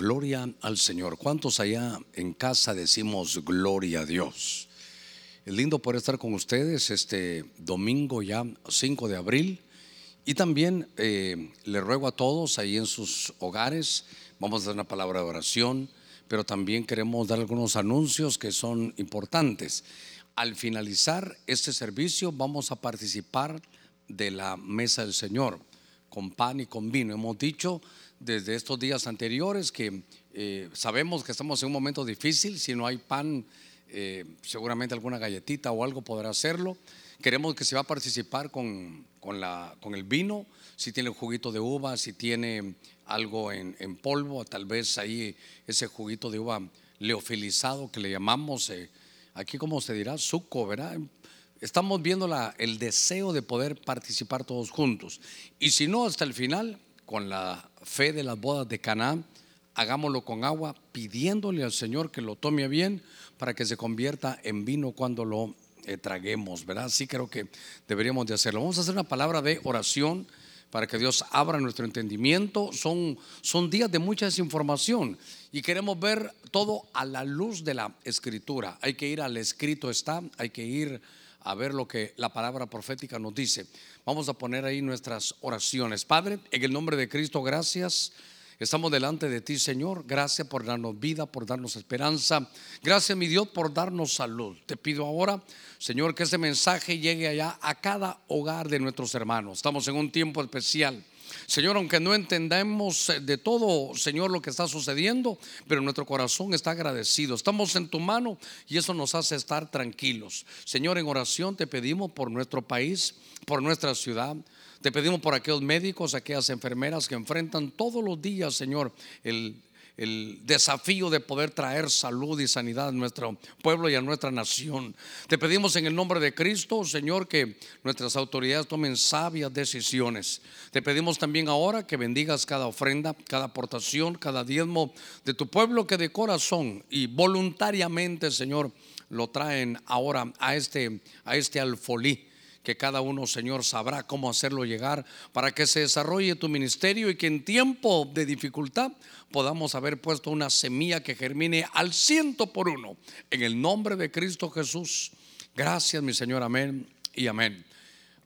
Gloria al Señor. ¿Cuántos allá en casa decimos gloria a Dios? Es lindo poder estar con ustedes este domingo ya 5 de abril. Y también eh, le ruego a todos ahí en sus hogares, vamos a dar una palabra de oración, pero también queremos dar algunos anuncios que son importantes. Al finalizar este servicio vamos a participar de la mesa del Señor con pan y con vino. Hemos dicho desde estos días anteriores que eh, sabemos que estamos en un momento difícil, si no hay pan, eh, seguramente alguna galletita o algo podrá hacerlo. Queremos que se va a participar con, con, la, con el vino, si tiene juguito de uva, si tiene algo en, en, polvo, tal vez ahí ese juguito de uva leofilizado que le llamamos, eh, aquí como se dirá, suco, ¿verdad? Estamos viendo la, el deseo de poder participar todos juntos. Y si no, hasta el final, con la fe de las bodas de Canaán, hagámoslo con agua, pidiéndole al Señor que lo tome bien para que se convierta en vino cuando lo eh, traguemos, ¿verdad? Sí creo que deberíamos de hacerlo. Vamos a hacer una palabra de oración para que Dios abra nuestro entendimiento. Son, son días de mucha desinformación y queremos ver todo a la luz de la escritura. Hay que ir al escrito está, hay que ir a ver lo que la palabra profética nos dice. Vamos a poner ahí nuestras oraciones. Padre, en el nombre de Cristo, gracias. Estamos delante de ti, Señor. Gracias por darnos vida, por darnos esperanza. Gracias, mi Dios, por darnos salud. Te pido ahora, Señor, que ese mensaje llegue allá a cada hogar de nuestros hermanos. Estamos en un tiempo especial. Señor, aunque no entendemos eh, de todo, Señor, lo que está sucediendo, pero nuestro corazón está agradecido. Estamos en tu mano y eso nos hace estar tranquilos. Señor, en oración te pedimos por nuestro país, por nuestra ciudad. Te pedimos por aquellos médicos, aquellas enfermeras que enfrentan todos los días, Señor, el el desafío de poder traer salud y sanidad a nuestro pueblo y a nuestra nación. Te pedimos en el nombre de Cristo, Señor, que nuestras autoridades tomen sabias decisiones. Te pedimos también ahora que bendigas cada ofrenda, cada aportación, cada diezmo de tu pueblo que de corazón y voluntariamente, Señor, lo traen ahora a este, a este alfolí que cada uno, Señor, sabrá cómo hacerlo llegar para que se desarrolle tu ministerio y que en tiempo de dificultad podamos haber puesto una semilla que germine al ciento por uno. En el nombre de Cristo Jesús. Gracias, mi Señor. Amén y amén.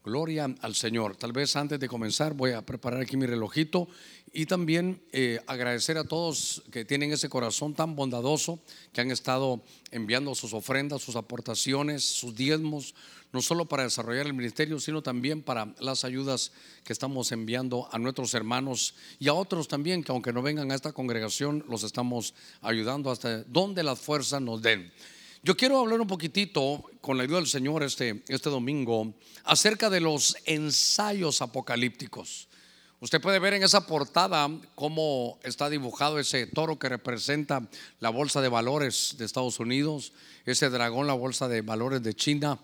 Gloria al Señor. Tal vez antes de comenzar voy a preparar aquí mi relojito y también eh, agradecer a todos que tienen ese corazón tan bondadoso, que han estado enviando sus ofrendas, sus aportaciones, sus diezmos, no solo para desarrollar el ministerio, sino también para las ayudas que estamos enviando a nuestros hermanos y a otros también que aunque no vengan a esta congregación, los estamos ayudando hasta donde las fuerzas nos den. Yo quiero hablar un poquitito, con la ayuda del Señor, este, este domingo, acerca de los ensayos apocalípticos. Usted puede ver en esa portada cómo está dibujado ese toro que representa la bolsa de valores de Estados Unidos, ese dragón, la bolsa de valores de China,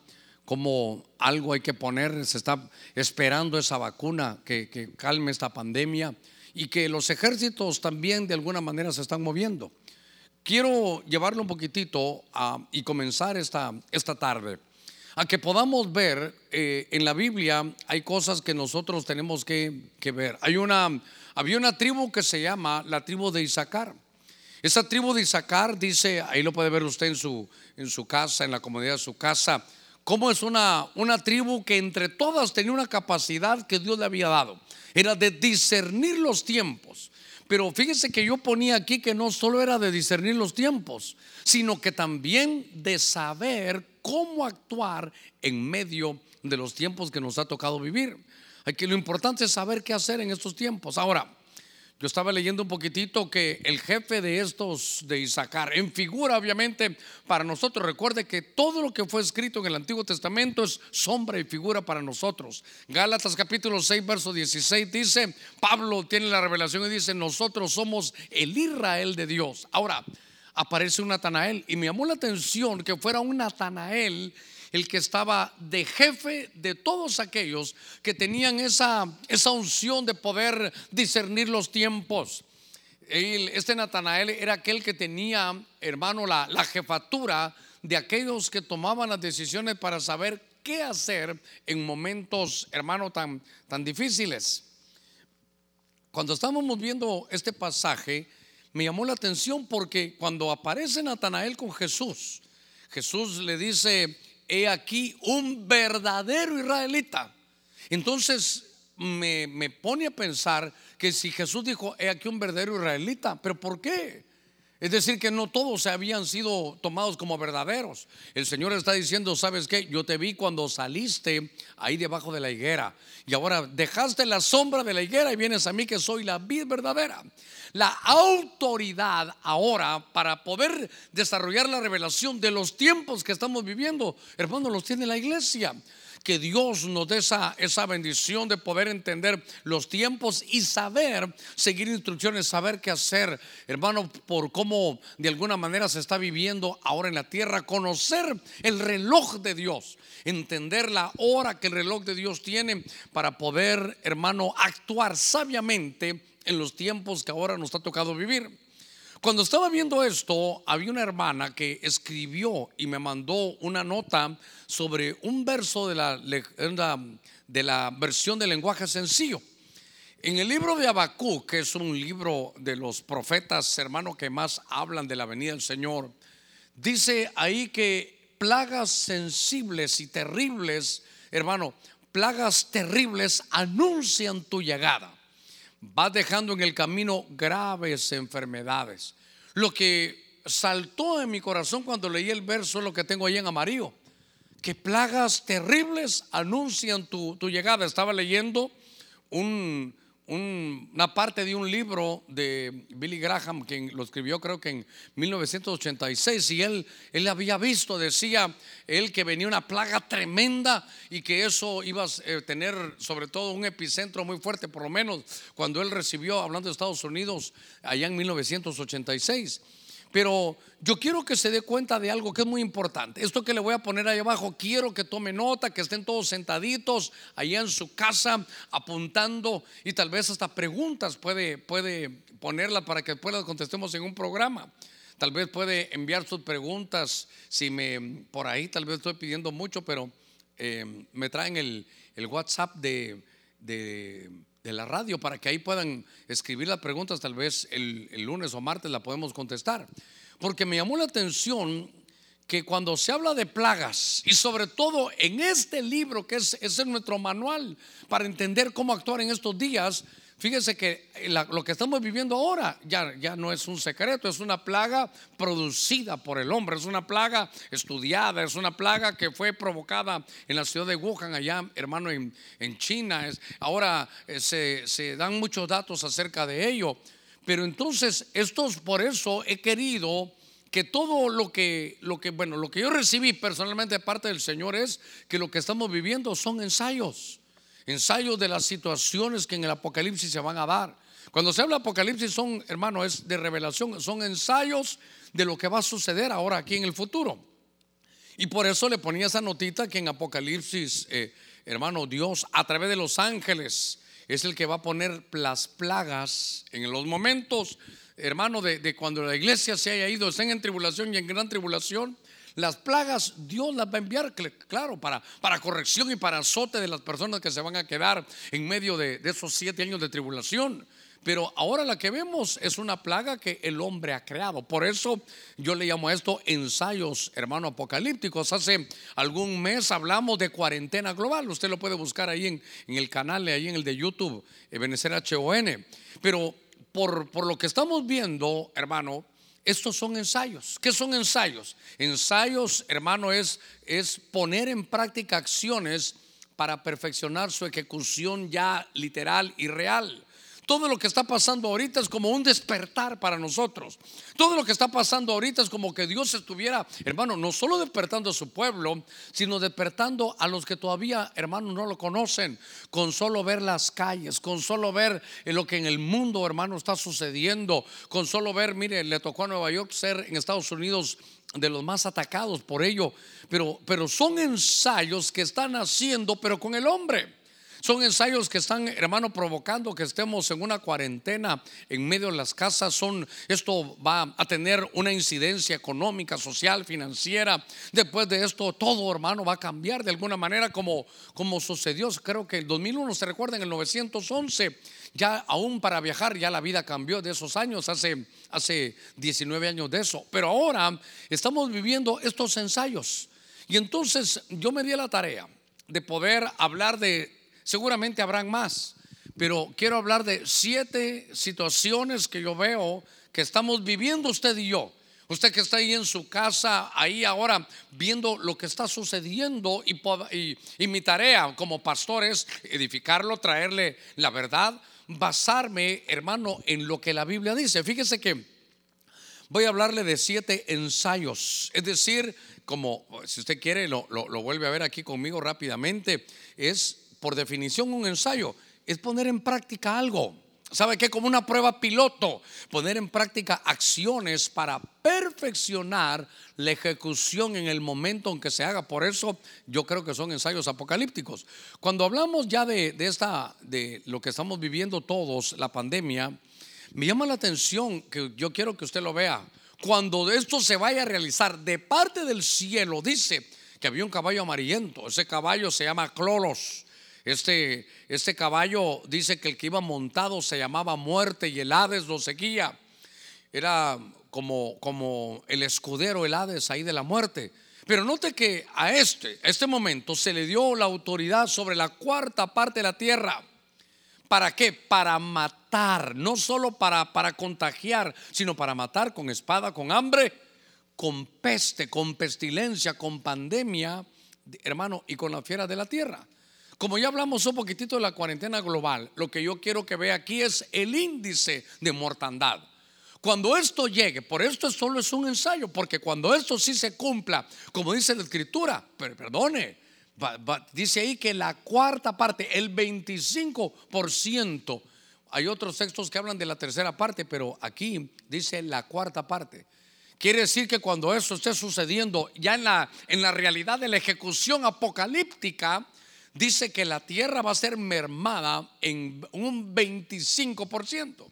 como algo hay que poner, se está esperando esa vacuna que, calme esta pandemia y que los ejércitos también de alguna manera se están moviendo. Quiero llevarlo un poquitito y comenzar esta, esta tarde a que podamos ver eh, en la Biblia hay cosas que nosotros tenemos que, ver. Hay una, había una tribu que se llama la tribu de Isaacar. Esa tribu de Isaacar dice, ahí lo puede ver usted en su, en su casa, en la comodidad de su casa, cómo es una, una tribu que entre todas tenía una capacidad que Dios le había dado. Era de discernir los tiempos. Pero fíjese que yo ponía aquí que no solo era de discernir los tiempos, sino que también de saber cómo actuar en medio de los tiempos que nos ha tocado vivir. Aquí lo importante es saber qué hacer en estos tiempos. Ahora, yo estaba leyendo un poquitito que el jefe de estos de Isaacar, en figura obviamente para nosotros, recuerde que todo lo que fue escrito en el Antiguo Testamento es sombra y figura para nosotros. Gálatas capítulo 6, verso 16 dice, Pablo tiene la revelación y dice, nosotros somos el Israel de Dios. Ahora, aparece un Natanael y me llamó la atención que fuera un Natanael el que estaba de jefe de todos aquellos que tenían esa, esa unción de poder discernir los tiempos. Este Natanael era aquel que tenía, hermano, la, la jefatura de aquellos que tomaban las decisiones para saber qué hacer en momentos, hermano, tan, tan difíciles. Cuando estábamos viendo este pasaje, me llamó la atención porque cuando aparece Natanael con Jesús, Jesús le dice, he aquí un verdadero israelita. Entonces me, pone a pensar que si Jesús dijo, he aquí un verdadero israelita, pero ¿por qué? Es decir, que no todos habían sido tomados como verdaderos. El Señor está diciendo, ¿sabes qué? Yo te vi cuando saliste ahí debajo de la higuera. Y ahora dejaste la sombra de la higuera y vienes a mí que soy la vid verdadera. La autoridad ahora para poder desarrollar la revelación de los tiempos que estamos viviendo, hermano, los tiene la iglesia que Dios nos dé esa, esa bendición de poder entender los tiempos y saber seguir instrucciones, saber qué hacer, hermano, por cómo de alguna manera se está viviendo ahora en la tierra, conocer el reloj de Dios, entender la hora que el reloj de Dios tiene para poder, hermano, actuar sabiamente en los tiempos que ahora nos ha tocado vivir. Cuando estaba viendo esto, había una hermana que escribió y me mandó una nota sobre un verso de la, de la versión del lenguaje sencillo. En el libro de Abacú, que es un libro de los profetas hermanos que más hablan de la venida del Señor, dice ahí que plagas sensibles y terribles, hermano, plagas terribles anuncian tu llegada va dejando en el camino graves enfermedades. Lo que saltó en mi corazón cuando leí el verso es lo que tengo ahí en amarillo. Que plagas terribles anuncian tu, tu llegada. Estaba leyendo un, una parte de un libro de Billy Graham, que lo escribió creo que en 1986, y él, él había visto, decía él que venía una plaga tremenda y que eso iba a eh, tener sobre todo un epicentro muy fuerte, por lo menos cuando él recibió, hablando de Estados Unidos, allá en 1986. Pero yo quiero que se dé cuenta de algo que es muy importante. Esto que le voy a poner ahí abajo, quiero que tome nota, que estén todos sentaditos allá en su casa apuntando y tal vez hasta preguntas puede, puede ponerla para que después las contestemos en un programa. Tal vez puede enviar sus preguntas, si me por ahí tal vez estoy pidiendo mucho, pero eh, me traen el, WhatsApp de, de, la radio para que ahí puedan escribir las preguntas, tal vez el, el lunes o martes la podemos contestar. Porque me llamó la atención que cuando se habla de plagas, y sobre todo en este libro que es, es nuestro manual para entender cómo actuar en estos días, fíjese que lo que estamos viviendo ahora ya, ya no es un secreto, es una plaga producida por el hombre, es una plaga estudiada, es una plaga que fue provocada en la ciudad de Wuhan, allá, hermano, en, en China. Es, ahora eh, se, se dan muchos datos acerca de ello. Pero entonces, estos por eso he querido que todo lo que, lo que, bueno, lo que yo recibí personalmente de parte del Señor es que lo que estamos viviendo son ensayos, ensayos de las situaciones que en el Apocalipsis se van a dar. Cuando se habla de Apocalipsis son, hermano, es de revelación, son ensayos de lo que va a suceder ahora aquí en el futuro. Y por eso le ponía esa notita que en Apocalipsis, eh, hermano, Dios a través de los ángeles es el que va a poner las plagas en los momentos, hermano, de, cuando la iglesia se haya ido, estén en tribulación y en gran tribulación. Las plagas Dios las va a enviar, claro, para, para corrección y para azote de las personas que se van a quedar en medio de, esos siete años de tribulación. Pero ahora la que vemos es una plaga que el hombre ha creado. Por eso yo le llamo a esto ensayos, hermano, apocalípticos. Hace algún mes hablamos de cuarentena global. Usted lo puede buscar ahí en, el canal, ahí en el de YouTube, Ebenezer HON. Pero por, por lo que estamos viendo, hermano, estos son ensayos. ¿Qué son ensayos? Ensayos, hermano, es, es poner en práctica acciones para perfeccionar su ejecución ya literal y real. Todo lo que está pasando ahorita es como un despertar para nosotros. Todo lo que está pasando ahorita es como que Dios estuviera, hermano, no solo despertando a su pueblo, sino despertando a los que todavía, hermano, no lo conocen. Con solo ver las calles, con solo ver lo que en el mundo, hermano, está sucediendo. Con solo ver, mire, le tocó a Nueva York ser en Estados Unidos de los más atacados por ello. Pero, pero son ensayos que están haciendo, pero con el hombre. Son ensayos que están, hermano, provocando que estemos en una cuarentena en medio de las casas. Son, esto va a tener una incidencia económica, social, financiera. Después de esto, todo, hermano, va a cambiar de alguna manera como, como sucedió. Creo que el 2001, se recuerda, en el 911, ya aún para viajar, ya la vida cambió de esos años, hace, hace 19 años de eso. Pero ahora estamos viviendo estos ensayos. Y entonces yo me di la tarea de poder hablar de Seguramente habrán más, pero quiero hablar de siete situaciones que yo veo que estamos viviendo usted y yo. Usted que está ahí en su casa, ahí ahora viendo lo que está sucediendo y, mi tarea como pastor es edificarlo, traerle la verdad, basarme, hermano, en lo que la Biblia dice. Fíjese que voy a hablarle de siete ensayos, es decir, como si usted quiere, lo, lo vuelve a ver aquí conmigo rápidamente, es por definición un ensayo es poner en práctica algo. ¿Sabe qué? Como una prueba piloto, poner en práctica acciones para perfeccionar la ejecución en el momento en que se haga. Por eso yo creo que son ensayos apocalípticos. Cuando hablamos ya de, de esta, de lo que estamos viviendo todos, la pandemia, me llama la atención que yo quiero que usted lo vea. Cuando esto se vaya a realizar de parte del cielo, dice que había un caballo amarillento. Ese caballo se llama Cloros. Este, este caballo dice que el que iba montado se llamaba muerte y el Hades lo seguía. Era como, como el escudero, el Hades ahí de la muerte. Pero note que a este, este momento se le dio la autoridad sobre la cuarta parte de la tierra. ¿Para qué? Para matar, no solo para, para contagiar, sino para matar con espada, con hambre, con peste, con pestilencia, con pandemia, hermano, y con la fiera de la tierra. Como ya hablamos un poquitito de la cuarentena global, lo que yo quiero que vea aquí es el índice de mortandad. Cuando esto llegue, por esto solo es un ensayo, porque cuando esto sí se cumpla, como dice la escritura, pero perdone, dice ahí que la cuarta parte, el 25%, hay otros textos que hablan de la tercera parte, pero aquí dice la cuarta parte. Quiere decir que cuando eso esté sucediendo ya en la, en la realidad de la ejecución apocalíptica, dice que la tierra va a ser mermada en un 25%.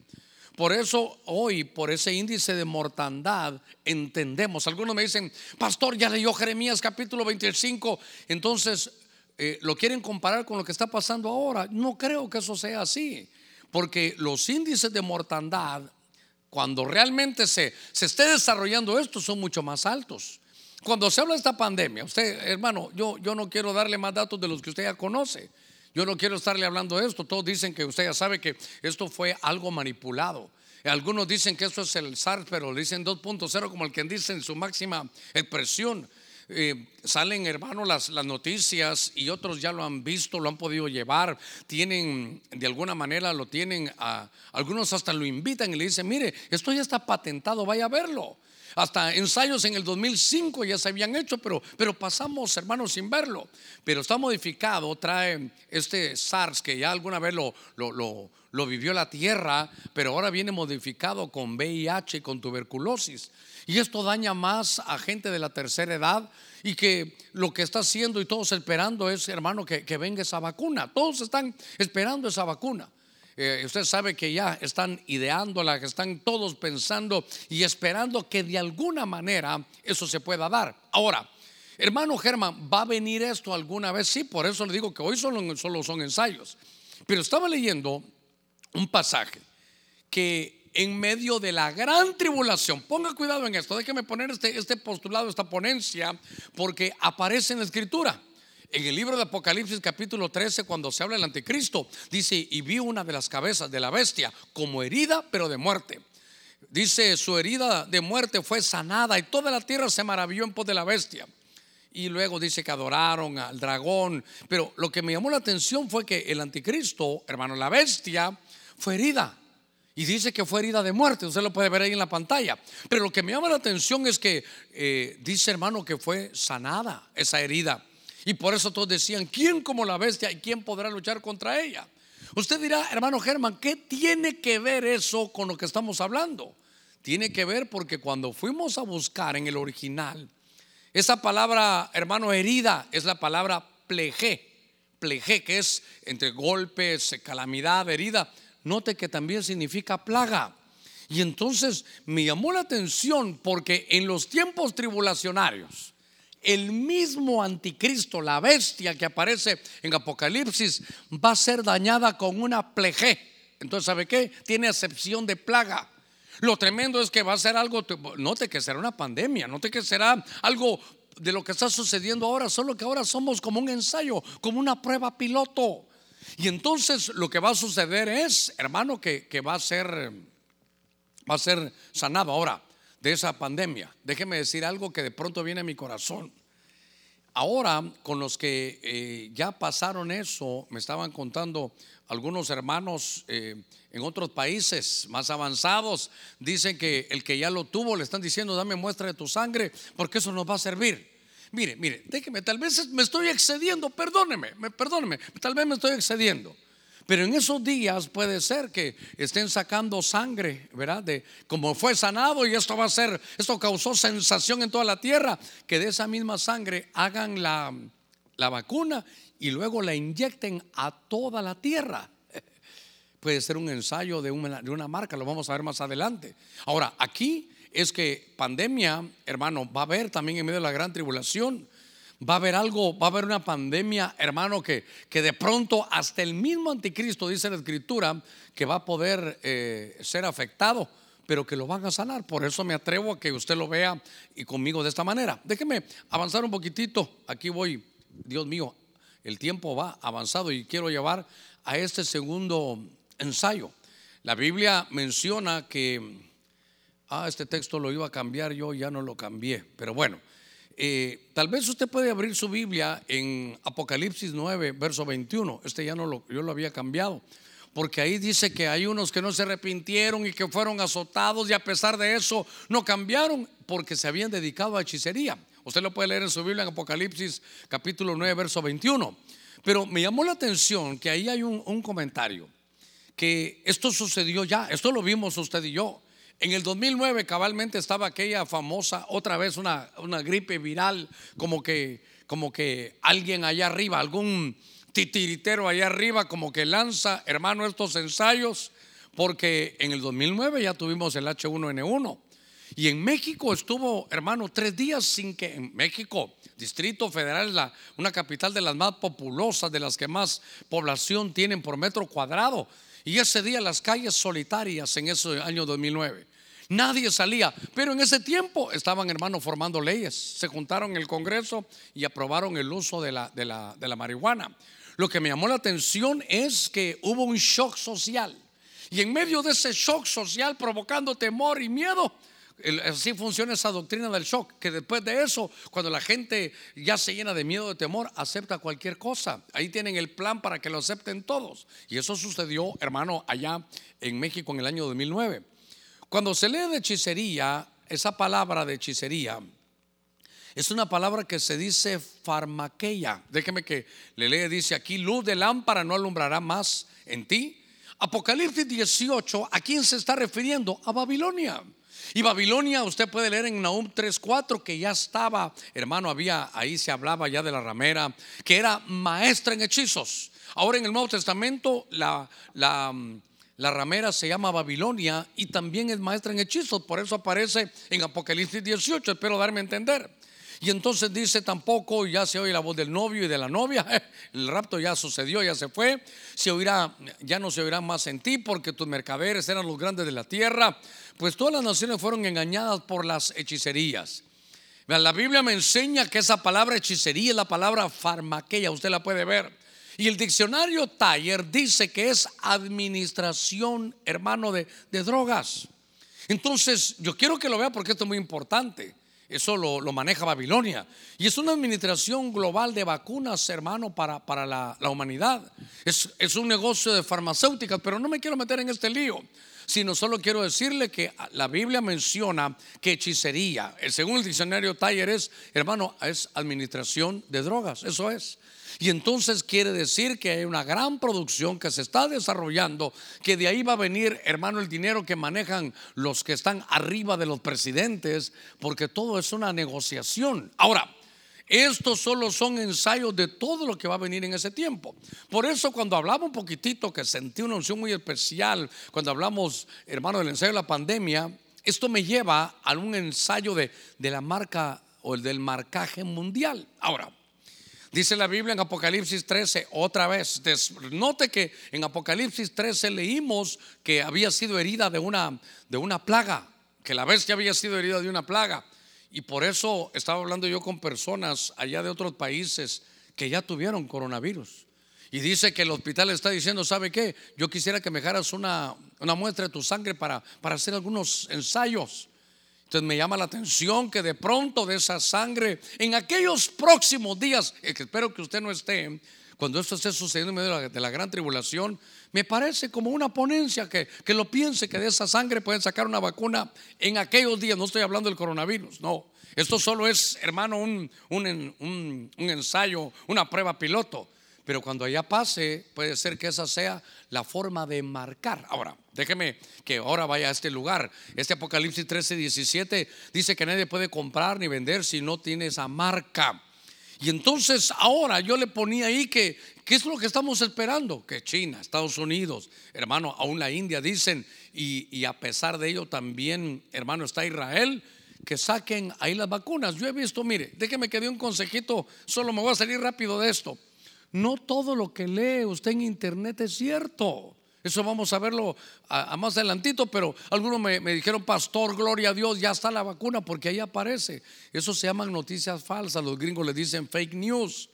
Por eso hoy, por ese índice de mortandad, entendemos. Algunos me dicen, pastor, ya leyó Jeremías capítulo 25, entonces eh, lo quieren comparar con lo que está pasando ahora. No creo que eso sea así, porque los índices de mortandad, cuando realmente se, se esté desarrollando esto, son mucho más altos. Cuando se habla de esta pandemia, usted, hermano, yo, yo no quiero darle más datos de los que usted ya conoce. Yo no quiero estarle hablando de esto. Todos dicen que usted ya sabe que esto fue algo manipulado. Algunos dicen que esto es el SARS, pero dicen 2.0 como el que dice en su máxima expresión. Eh, salen, hermano, las, las noticias y otros ya lo han visto, lo han podido llevar, tienen, de alguna manera lo tienen, a, algunos hasta lo invitan y le dicen, mire, esto ya está patentado, vaya a verlo. Hasta ensayos en el 2005 ya se habían hecho, pero, pero pasamos, hermanos, sin verlo. Pero está modificado, trae este SARS que ya alguna vez lo, lo, lo, vivió la tierra, pero ahora viene modificado con VIH y con tuberculosis. Y esto daña más a gente de la tercera edad y que lo que está haciendo y todos esperando es, hermano, que, que venga esa vacuna. Todos están esperando esa vacuna. Eh, usted sabe que ya están ideándola, que están todos pensando y esperando que de alguna manera eso se pueda dar. Ahora, hermano Germán, ¿va a venir esto alguna vez? Sí, por eso le digo que hoy solo, solo son ensayos. Pero estaba leyendo un pasaje que en medio de la gran tribulación, ponga cuidado en esto, déjeme poner este, este postulado, esta ponencia, porque aparece en la escritura. En el libro de Apocalipsis capítulo 13, cuando se habla del anticristo, dice, y vi una de las cabezas de la bestia como herida, pero de muerte. Dice, su herida de muerte fue sanada y toda la tierra se maravilló en pos de la bestia. Y luego dice que adoraron al dragón. Pero lo que me llamó la atención fue que el anticristo, hermano, la bestia, fue herida. Y dice que fue herida de muerte. Usted lo puede ver ahí en la pantalla. Pero lo que me llama la atención es que eh, dice, hermano, que fue sanada esa herida. Y por eso todos decían, ¿quién como la bestia y quién podrá luchar contra ella? Usted dirá, hermano Germán, ¿qué tiene que ver eso con lo que estamos hablando? Tiene que ver porque cuando fuimos a buscar en el original, esa palabra, hermano, herida, es la palabra pleje. pleje, que es entre golpes, calamidad, herida. Note que también significa plaga. Y entonces me llamó la atención porque en los tiempos tribulacionarios, el mismo anticristo, la bestia que aparece en Apocalipsis, va a ser dañada con una pleje. Entonces, ¿sabe qué? Tiene acepción de plaga. Lo tremendo es que va a ser algo, note que será una pandemia, note que será algo de lo que está sucediendo ahora, solo que ahora somos como un ensayo, como una prueba piloto. Y entonces lo que va a suceder es, hermano, que, va a ser va a ser sanado ahora de esa pandemia. Déjeme decir algo que de pronto viene a mi corazón. Ahora, con los que eh, ya pasaron eso, me estaban contando algunos hermanos eh, en otros países más avanzados, dicen que el que ya lo tuvo le están diciendo, dame muestra de tu sangre, porque eso nos va a servir. Mire, mire, déjeme, tal vez me estoy excediendo, perdóneme, perdóneme, tal vez me estoy excediendo. Pero en esos días puede ser que estén sacando sangre, ¿verdad? De como fue sanado y esto va a ser, esto causó sensación en toda la tierra, que de esa misma sangre hagan la, vacuna y luego la inyecten a toda la tierra. Puede ser un ensayo de una, de una marca, lo vamos a ver más adelante. Ahora, aquí es que pandemia, hermano, va a haber también en medio de la gran tribulación va a haber algo, va a haber una pandemia, hermano, que, que de pronto hasta el mismo anticristo, dice la escritura, que va a poder eh, ser afectado, pero que lo van a sanar. Por eso me atrevo a que usted lo vea y conmigo de esta manera. Déjeme avanzar un poquitito. Aquí voy, Dios mío, el tiempo va avanzado y quiero llevar a este segundo ensayo. La Biblia menciona que, ah, este texto lo iba a cambiar, yo ya no lo cambié, pero bueno, eh, tal vez usted puede abrir su Biblia en Apocalipsis 9, verso 21. Este ya no lo, yo lo había cambiado. Porque ahí dice que hay unos que no se arrepintieron y que fueron azotados y a pesar de eso no cambiaron porque se habían dedicado a hechicería. Usted lo puede leer en su Biblia en Apocalipsis capítulo 9, verso 21. Pero me llamó la atención que ahí hay un, un comentario, que esto sucedió ya, esto lo vimos usted y yo. En el 2009 cabalmente estaba aquella famosa, otra vez una, una gripe viral, como que, como que alguien allá arriba, algún titiritero allá arriba, como que lanza, hermano, estos ensayos, porque en el 2009 ya tuvimos el H1N1. Y en México estuvo, hermano, tres días sin que en México, Distrito Federal, la, una capital de las más populosas, de las que más población tienen por metro cuadrado. Y ese día las calles solitarias en ese año 2009. Nadie salía, pero en ese tiempo estaban hermanos formando leyes. Se juntaron en el Congreso y aprobaron el uso de la, de la, de la marihuana. Lo que me llamó la atención es que hubo un shock social. Y en medio de ese shock social provocando temor y miedo, así funciona esa doctrina del shock, que después de eso, cuando la gente ya se llena de miedo, de temor, acepta cualquier cosa. Ahí tienen el plan para que lo acepten todos. Y eso sucedió, hermano, allá en México en el año 2009. Cuando se lee de hechicería, esa palabra de hechicería es una palabra que se dice farmaqueia. Déjeme que le lee, dice aquí, luz de lámpara no alumbrará más en ti. Apocalipsis 18, ¿a quién se está refiriendo? A Babilonia. Y Babilonia, usted puede leer en Nahum 3:4 que ya estaba, hermano, había ahí se hablaba ya de la ramera, que era maestra en hechizos. Ahora en el Nuevo Testamento la, la, la ramera se llama Babilonia y también es maestra en hechizos, por eso aparece en Apocalipsis 18, espero darme a entender. Y entonces dice tampoco, ya se oye la voz del novio y de la novia, el rapto ya sucedió, ya se fue, se oirá, ya no se oirá más en ti porque tus mercaderes eran los grandes de la tierra, pues todas las naciones fueron engañadas por las hechicerías. La Biblia me enseña que esa palabra hechicería es la palabra farmaqueia, usted la puede ver. Y el diccionario Taller dice que es administración, hermano, de, de drogas. Entonces, yo quiero que lo vea porque esto es muy importante. Eso lo, maneja Babilonia. Y es una administración global de vacunas, hermano, para, para la, humanidad. Es, es, un negocio de farmacéuticas, pero no me quiero meter en este lío, sino solo quiero decirle que la Biblia menciona que hechicería, según el diccionario Taller, es, hermano, es administración de drogas. Eso es. Y entonces quiere decir que hay una gran producción que se está desarrollando, que de ahí va a venir, hermano, el dinero que manejan los que están arriba de los presidentes, porque todo es una negociación. Ahora, estos solo son ensayos de todo lo que va a venir en ese tiempo. Por eso cuando hablamos un poquitito, que sentí una unción muy especial, cuando hablamos, hermano, del ensayo de la pandemia, esto me lleva a un ensayo de, de la marca o el del marcaje mundial. Ahora, Dice la Biblia en Apocalipsis 13, otra vez, note que en Apocalipsis 13 leímos que había sido herida de una, de una plaga, que la bestia había sido herida de una plaga. Y por eso estaba hablando yo con personas allá de otros países que ya tuvieron coronavirus. Y dice que el hospital está diciendo, ¿sabe qué? Yo quisiera que me dejaras una, una muestra de tu sangre para, para hacer algunos ensayos. Entonces me llama la atención que de pronto de esa sangre, en aquellos próximos días, espero que usted no esté, cuando esto esté sucediendo en medio de la, gran tribulación, me parece como una ponencia que, que, lo piense, que de esa sangre pueden sacar una vacuna en aquellos días. No estoy hablando del coronavirus, no. Esto solo es, hermano, un, un, un, un ensayo, una prueba piloto. Pero cuando allá pase, puede ser que esa sea la forma de marcar. Ahora, déjeme que ahora vaya a este lugar. Este Apocalipsis 13, 17 dice que nadie puede comprar ni vender si no tiene esa marca. Y entonces ahora yo le ponía ahí que, ¿qué es lo que estamos esperando? Que China, Estados Unidos, hermano, aún la India dicen, y, y a pesar de ello también, hermano, está Israel, que saquen ahí las vacunas. Yo he visto, mire, déjeme que dé un consejito, solo me voy a salir rápido de esto. No todo lo que lee usted en internet es cierto. Eso vamos a verlo a, más adelantito, pero algunos me, dijeron, pastor, gloria a Dios, ya está la vacuna porque ahí aparece. Eso se llaman noticias falsas, los gringos le dicen fake news.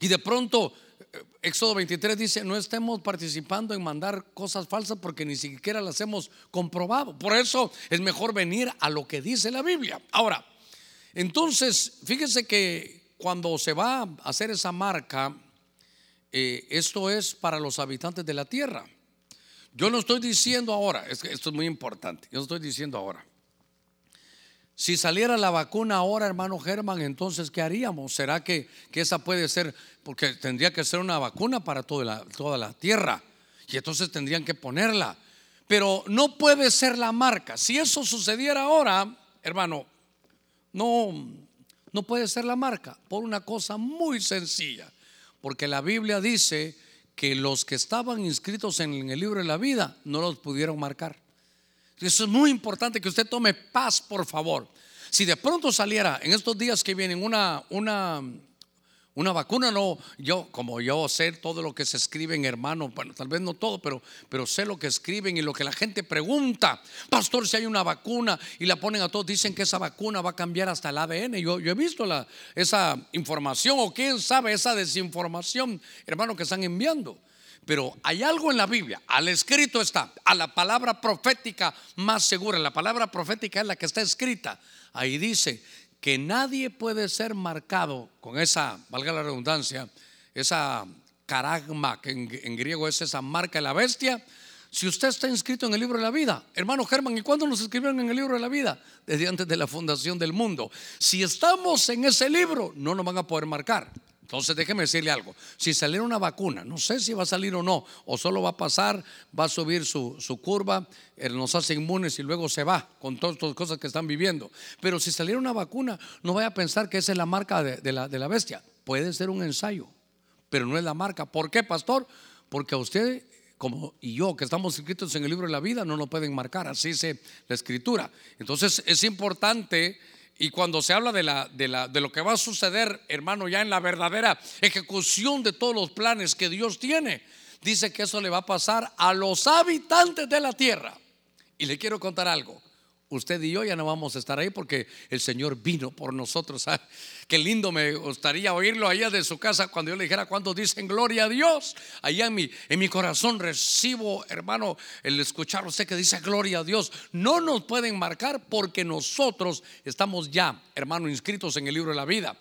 Y de pronto, eh, Éxodo 23 dice, no estemos participando en mandar cosas falsas porque ni siquiera las hemos comprobado. Por eso es mejor venir a lo que dice la Biblia. Ahora, entonces, fíjese que cuando se va a hacer esa marca, eh, esto es para los habitantes de la tierra. Yo no estoy diciendo ahora, esto es muy importante, yo no estoy diciendo ahora. Si saliera la vacuna ahora, hermano Germán, entonces, ¿qué haríamos? ¿Será que, que esa puede ser, porque tendría que ser una vacuna para toda la, toda la tierra? Y entonces tendrían que ponerla. Pero no puede ser la marca. Si eso sucediera ahora, hermano, no, no puede ser la marca por una cosa muy sencilla. Porque la Biblia dice que los que estaban inscritos en el libro de la vida no los pudieron marcar. Eso es muy importante que usted tome paz, por favor. Si de pronto saliera en estos días que vienen una, una una vacuna no, yo como yo sé todo lo que se escribe en hermano, bueno, tal vez no todo, pero, pero sé lo que escriben y lo que la gente pregunta. Pastor, si hay una vacuna y la ponen a todos, dicen que esa vacuna va a cambiar hasta el ADN. Yo, yo he visto esa información o quién sabe esa desinformación, hermano, que están enviando. Pero hay algo en la Biblia, al escrito está, a la palabra profética más segura, la palabra profética es la que está escrita. Ahí dice que nadie puede ser marcado con esa, valga la redundancia, esa caragma, que en, griego es esa marca de la bestia, si usted está inscrito en el libro de la vida, hermano Germán, ¿y cuándo nos escribieron en el libro de la vida? Desde antes de la fundación del mundo. Si estamos en ese libro, no nos van a poder marcar. Entonces déjeme decirle algo, si saliera una vacuna, no sé si va a salir o no, o solo va a pasar, va a subir su, curva, nos hace inmunes y luego se va con todas las cosas que están viviendo. Pero si saliera una vacuna, no vaya a pensar que esa es la marca de, la, de la bestia, puede ser un ensayo, pero no es la marca. ¿Por qué, pastor? Porque a usted como y yo que estamos escritos en el libro de la vida no nos pueden marcar, así dice la escritura. Entonces es importante y cuando se habla de, la, de, la, de lo que va a suceder, hermano, ya en la verdadera ejecución de todos los planes que Dios tiene, dice que eso le va a pasar a los habitantes de la tierra. Y le quiero contar algo usted y yo ya no vamos a estar ahí porque el Señor vino por nosotros. Qué lindo me gustaría oírlo allá de su casa cuando yo le dijera cuando dicen gloria a Dios. Allá en mi, en mi corazón recibo, hermano, el escuchar usted que dice gloria a Dios. No nos pueden marcar porque nosotros estamos ya, hermano, inscritos en el libro de la vida.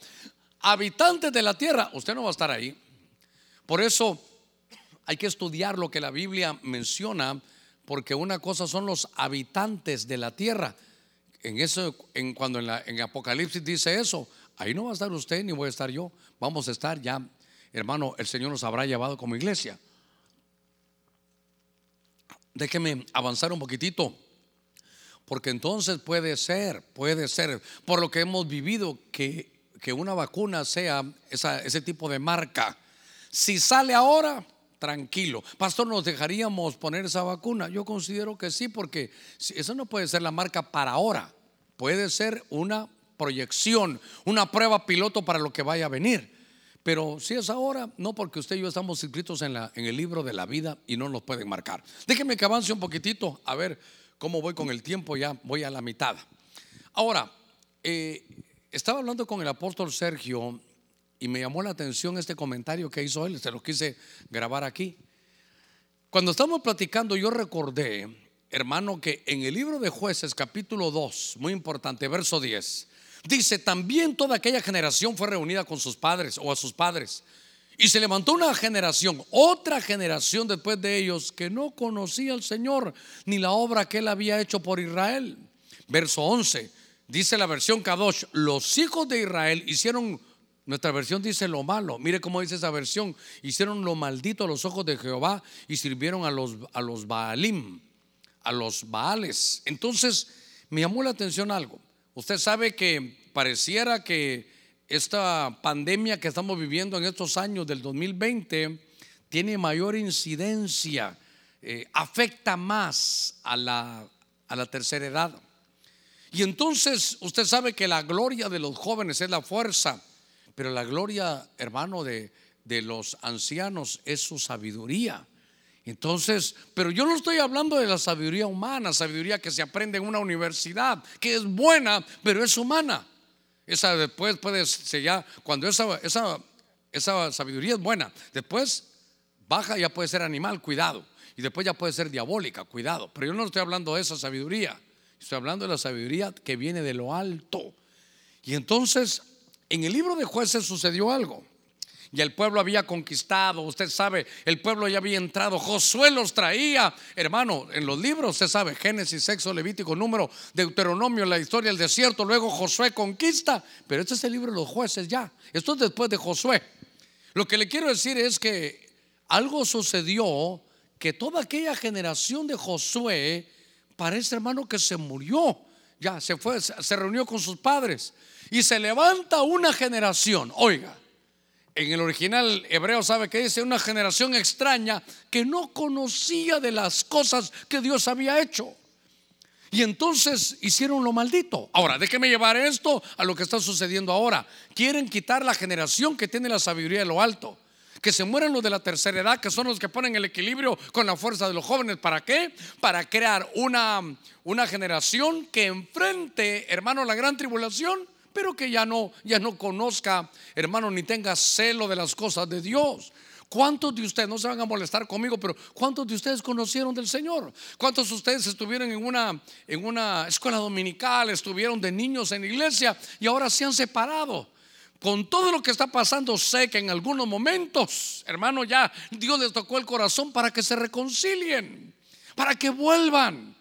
Habitantes de la tierra, usted no va a estar ahí. Por eso hay que estudiar lo que la Biblia menciona porque una cosa son los habitantes de la tierra. En eso, en, cuando en, Apocalipsis dice eso, ahí no va a estar usted ni voy a estar yo. Vamos a estar ya, hermano, el Señor nos habrá llevado como iglesia. Déjeme avanzar un poquitito, porque entonces puede ser, puede ser, por lo que hemos vivido, que, que una vacuna sea ese tipo de marca. Si sale ahora, tranquilo. Pastor, ¿nos dejaríamos poner esa vacuna? Yo considero que sí, porque eso no puede ser la marca para ahora. Puede ser una proyección, una prueba piloto para lo que vaya a venir. Pero si es ahora, no porque usted y yo estamos inscritos en, el libro de la vida y no nos pueden marcar. Déjeme que avance un poquitito, a ver cómo voy con el tiempo, ya voy a la mitad. Ahora, eh, estaba hablando con el apóstol Sergio y me llamó la atención este comentario que hizo él, se lo quise grabar aquí. Cuando estamos platicando, yo recordé, hermano, que en el libro de jueces, capítulo 2, muy importante, verso 10, dice, también toda aquella generación fue reunida con sus padres o a sus padres. Y se levantó una generación, otra generación después de ellos, que no conocía al Señor ni la obra que él había hecho por Israel. Verso 11, dice la versión Kadosh, los hijos de Israel hicieron nuestra versión dice lo malo. Mire cómo dice esa versión. Hicieron lo maldito a los ojos de Jehová y sirvieron a los, a los Baalim, a los Baales. Entonces, me llamó la atención algo. Usted sabe que pareciera que esta pandemia que estamos viviendo en estos años del 2020 tiene mayor incidencia, eh, afecta más a la, a la tercera edad. Y entonces usted sabe que la gloria de los jóvenes es la fuerza pero la gloria, hermano, de, de los ancianos es su sabiduría. Entonces, pero yo no estoy hablando de la sabiduría humana, sabiduría que se aprende en una universidad, que es buena, pero es humana. Esa después puede ser ya, cuando esa, esa, esa sabiduría es buena, después baja ya puede ser animal, cuidado. Y después ya puede ser diabólica, cuidado. Pero yo no estoy hablando de esa sabiduría, estoy hablando de la sabiduría que viene de lo alto. Y entonces en el libro de jueces sucedió algo. Y el pueblo había conquistado, usted sabe, el pueblo ya había entrado, Josué los traía, hermano, en los libros, usted sabe, Génesis, Sexo, Levítico, Número, Deuteronomio, la historia del desierto, luego Josué conquista, pero este es el libro de los jueces ya, esto es después de Josué. Lo que le quiero decir es que algo sucedió que toda aquella generación de Josué parece, hermano, que se murió, ya se fue, se reunió con sus padres. Y se levanta una generación, oiga, en el original hebreo sabe que dice una generación extraña que no conocía de las cosas que Dios había hecho. Y entonces hicieron lo maldito. Ahora, déjeme llevar esto a lo que está sucediendo ahora. Quieren quitar la generación que tiene la sabiduría de lo alto. Que se mueran los de la tercera edad, que son los que ponen el equilibrio con la fuerza de los jóvenes. ¿Para qué? Para crear una, una generación que enfrente, hermano, la gran tribulación pero que ya no, ya no conozca, hermano, ni tenga celo de las cosas de Dios. ¿Cuántos de ustedes, no se van a molestar conmigo, pero cuántos de ustedes conocieron del Señor? ¿Cuántos de ustedes estuvieron en una, en una escuela dominical, estuvieron de niños en iglesia y ahora se han separado? Con todo lo que está pasando, sé que en algunos momentos, hermano, ya Dios les tocó el corazón para que se reconcilien, para que vuelvan.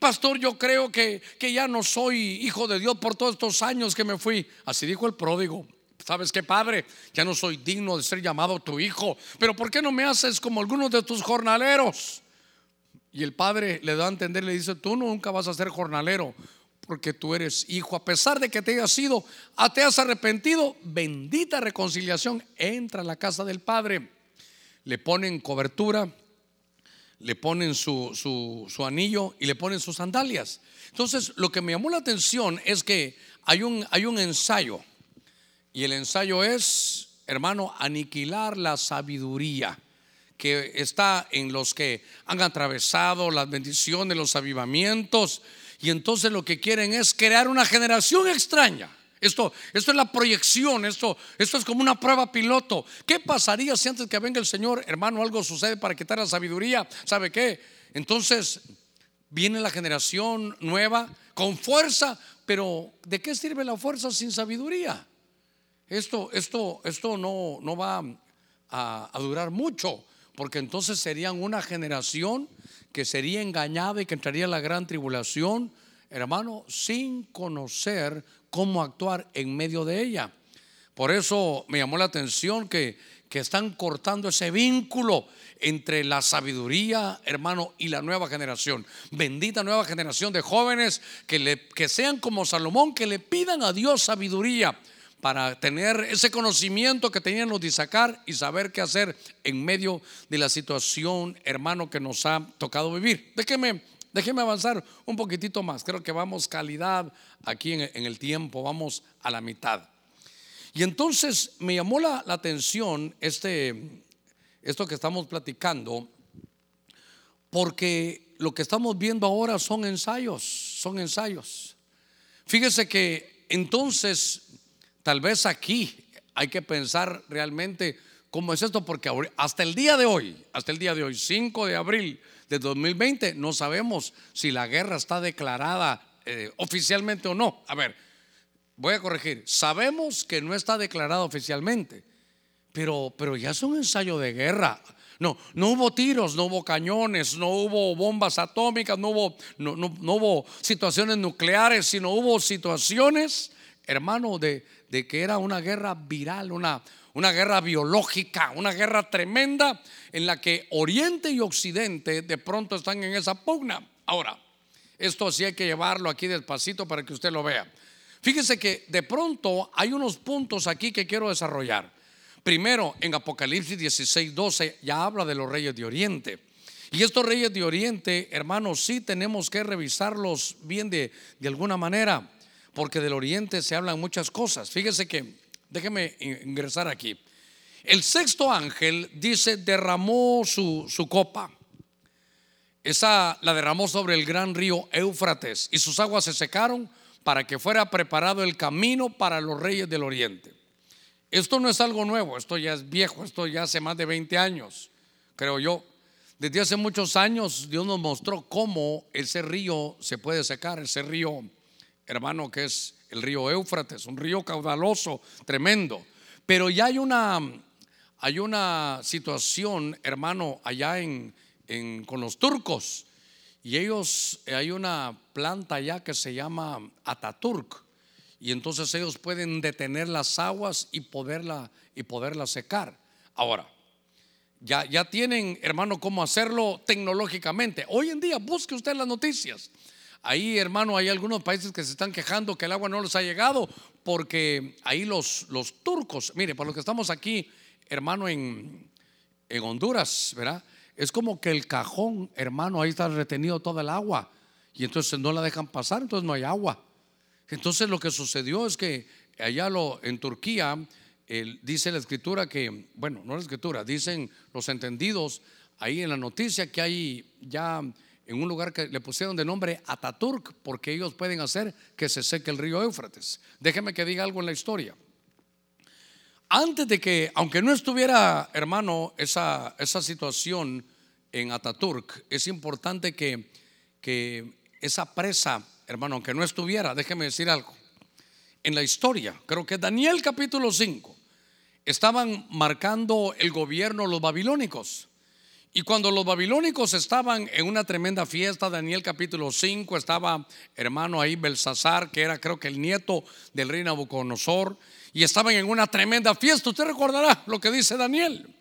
Pastor, yo creo que, que ya no soy hijo de Dios por todos estos años que me fui. Así dijo el pródigo. ¿Sabes qué, padre? Ya no soy digno de ser llamado tu hijo. Pero ¿por qué no me haces como algunos de tus jornaleros? Y el padre le da a entender, le dice, tú nunca vas a ser jornalero porque tú eres hijo. A pesar de que te hayas sido, te has arrepentido, bendita reconciliación. Entra a la casa del padre, le ponen cobertura, le ponen su, su, anillo y le ponen sus sandalias. Entonces, lo que me llamó la atención es que hay un, hay un ensayo. Y el ensayo es, hermano, aniquilar la sabiduría que está en los que han atravesado las bendiciones, los avivamientos. Y entonces lo que quieren es crear una generación extraña esto, esto es la proyección, esto, esto es como una prueba piloto. ¿Qué pasaría si antes que venga el Señor, hermano, algo sucede para quitar la sabiduría? ¿Sabe qué? Entonces viene la generación nueva con fuerza, pero ¿de qué sirve la fuerza sin sabiduría? Esto, esto, esto no, no va a, durar mucho, porque entonces serían una generación que sería engañada y que entraría en la gran tribulación, hermano, sin conocer cómo actuar en medio de ella. Por eso me llamó la atención que, que están cortando ese vínculo entre la sabiduría, hermano, y la nueva generación. Bendita nueva generación de jóvenes que, le, que sean como Salomón, que le pidan a Dios sabiduría para tener ese conocimiento que tenían los de sacar y saber qué hacer en medio de la situación, hermano, que nos ha tocado vivir. Déjeme, déjeme avanzar un poquitito más. Creo que vamos calidad aquí en, el tiempo, vamos a la mitad. Y entonces me llamó la, atención este, esto que estamos platicando, porque lo que estamos viendo ahora son ensayos, son ensayos. Fíjese que entonces Tal vez aquí hay que pensar realmente cómo es esto, porque hasta el día de hoy, hasta el día de hoy, 5 de abril de 2020, no sabemos si la guerra está declarada eh, oficialmente o no. A ver, voy a corregir, sabemos que no está declarada oficialmente, pero, pero ya es un ensayo de guerra. No, no hubo tiros, no hubo cañones, no hubo bombas atómicas, no hubo, no, no hubo situaciones nucleares, sino hubo situaciones, hermano, de, de que era una guerra viral, una, una guerra biológica, una guerra tremenda en la que Oriente y Occidente de pronto están en esa pugna. Ahora, esto sí hay que llevarlo aquí despacito para que usted lo vea. Fíjese que de pronto hay unos puntos aquí que quiero desarrollar. Primero, en Apocalipsis 16, 12 ya habla de los reyes de Oriente. Y estos reyes de Oriente, hermanos, sí tenemos que revisarlos bien de, de alguna manera porque del oriente se hablan muchas cosas. Fíjese que, déjeme ingresar aquí. El sexto ángel dice, derramó su, su copa. Esa la derramó sobre el gran río Éufrates y sus aguas se secaron para que fuera preparado el camino para los reyes del oriente. Esto no es algo nuevo, esto ya es viejo, esto ya hace más de 20 años, creo yo. Desde hace muchos años Dios nos mostró cómo ese río se puede secar, ese río hermano, que es el río Éufrates, un río caudaloso, tremendo. Pero ya hay una, hay una situación, hermano, allá en, con los turcos. Y ellos, hay una planta allá que se llama Ataturk. Y entonces ellos pueden detener las aguas y poderla, y poderla secar. Ahora, ya, ya tienen, hermano, cómo hacerlo tecnológicamente. Hoy en día, busque usted las noticias. Ahí, hermano, hay algunos países que se están quejando que el agua no les ha llegado porque ahí los, los turcos, mire, para los que estamos aquí, hermano, en, en Honduras, ¿verdad? Es como que el cajón, hermano, ahí está retenido toda el agua y entonces no la dejan pasar, entonces no hay agua. Entonces lo que sucedió es que allá en Turquía dice la escritura que, bueno, no la escritura, dicen los entendidos ahí en la noticia que hay ya en un lugar que le pusieron de nombre Ataturk, porque ellos pueden hacer que se seque el río Éufrates. Déjeme que diga algo en la historia. Antes de que, aunque no estuviera, hermano, esa, esa situación en Ataturk, es importante que, que esa presa, hermano, aunque no estuviera, déjeme decir algo. En la historia, creo que Daniel capítulo 5, estaban marcando el gobierno los babilónicos. Y cuando los babilónicos estaban en una tremenda fiesta, Daniel capítulo 5, estaba hermano ahí Belsasar, que era creo que el nieto del rey Nabucodonosor, y estaban en una tremenda fiesta. Usted recordará lo que dice Daniel.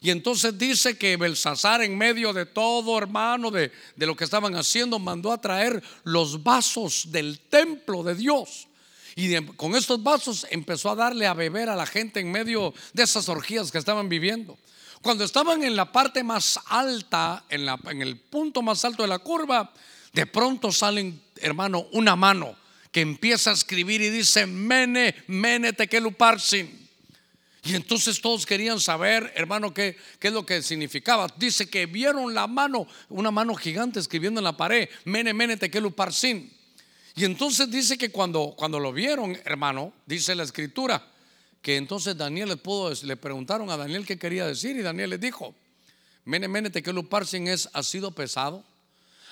Y entonces dice que Belsasar en medio de todo, hermano, de, de lo que estaban haciendo, mandó a traer los vasos del templo de Dios. Y con estos vasos empezó a darle a beber a la gente en medio de esas orgías que estaban viviendo. Cuando estaban en la parte más alta, en, el punto más alto de la curva, de pronto salen, hermano, una mano que empieza a escribir y dice, Mene, Mene Tekeluparsin. Y entonces todos querían saber, hermano, qué, es lo que significaba. Dice que vieron la mano, una mano gigante escribiendo en la pared, Mene, Mene Tekeluparsin. Y entonces dice que cuando lo vieron, hermano, dice la escritura, que entonces Daniel le pudo, le preguntaron a Daniel qué quería decir y Daniel les dijo, Mene, mene, parsin es, ha sido pesado,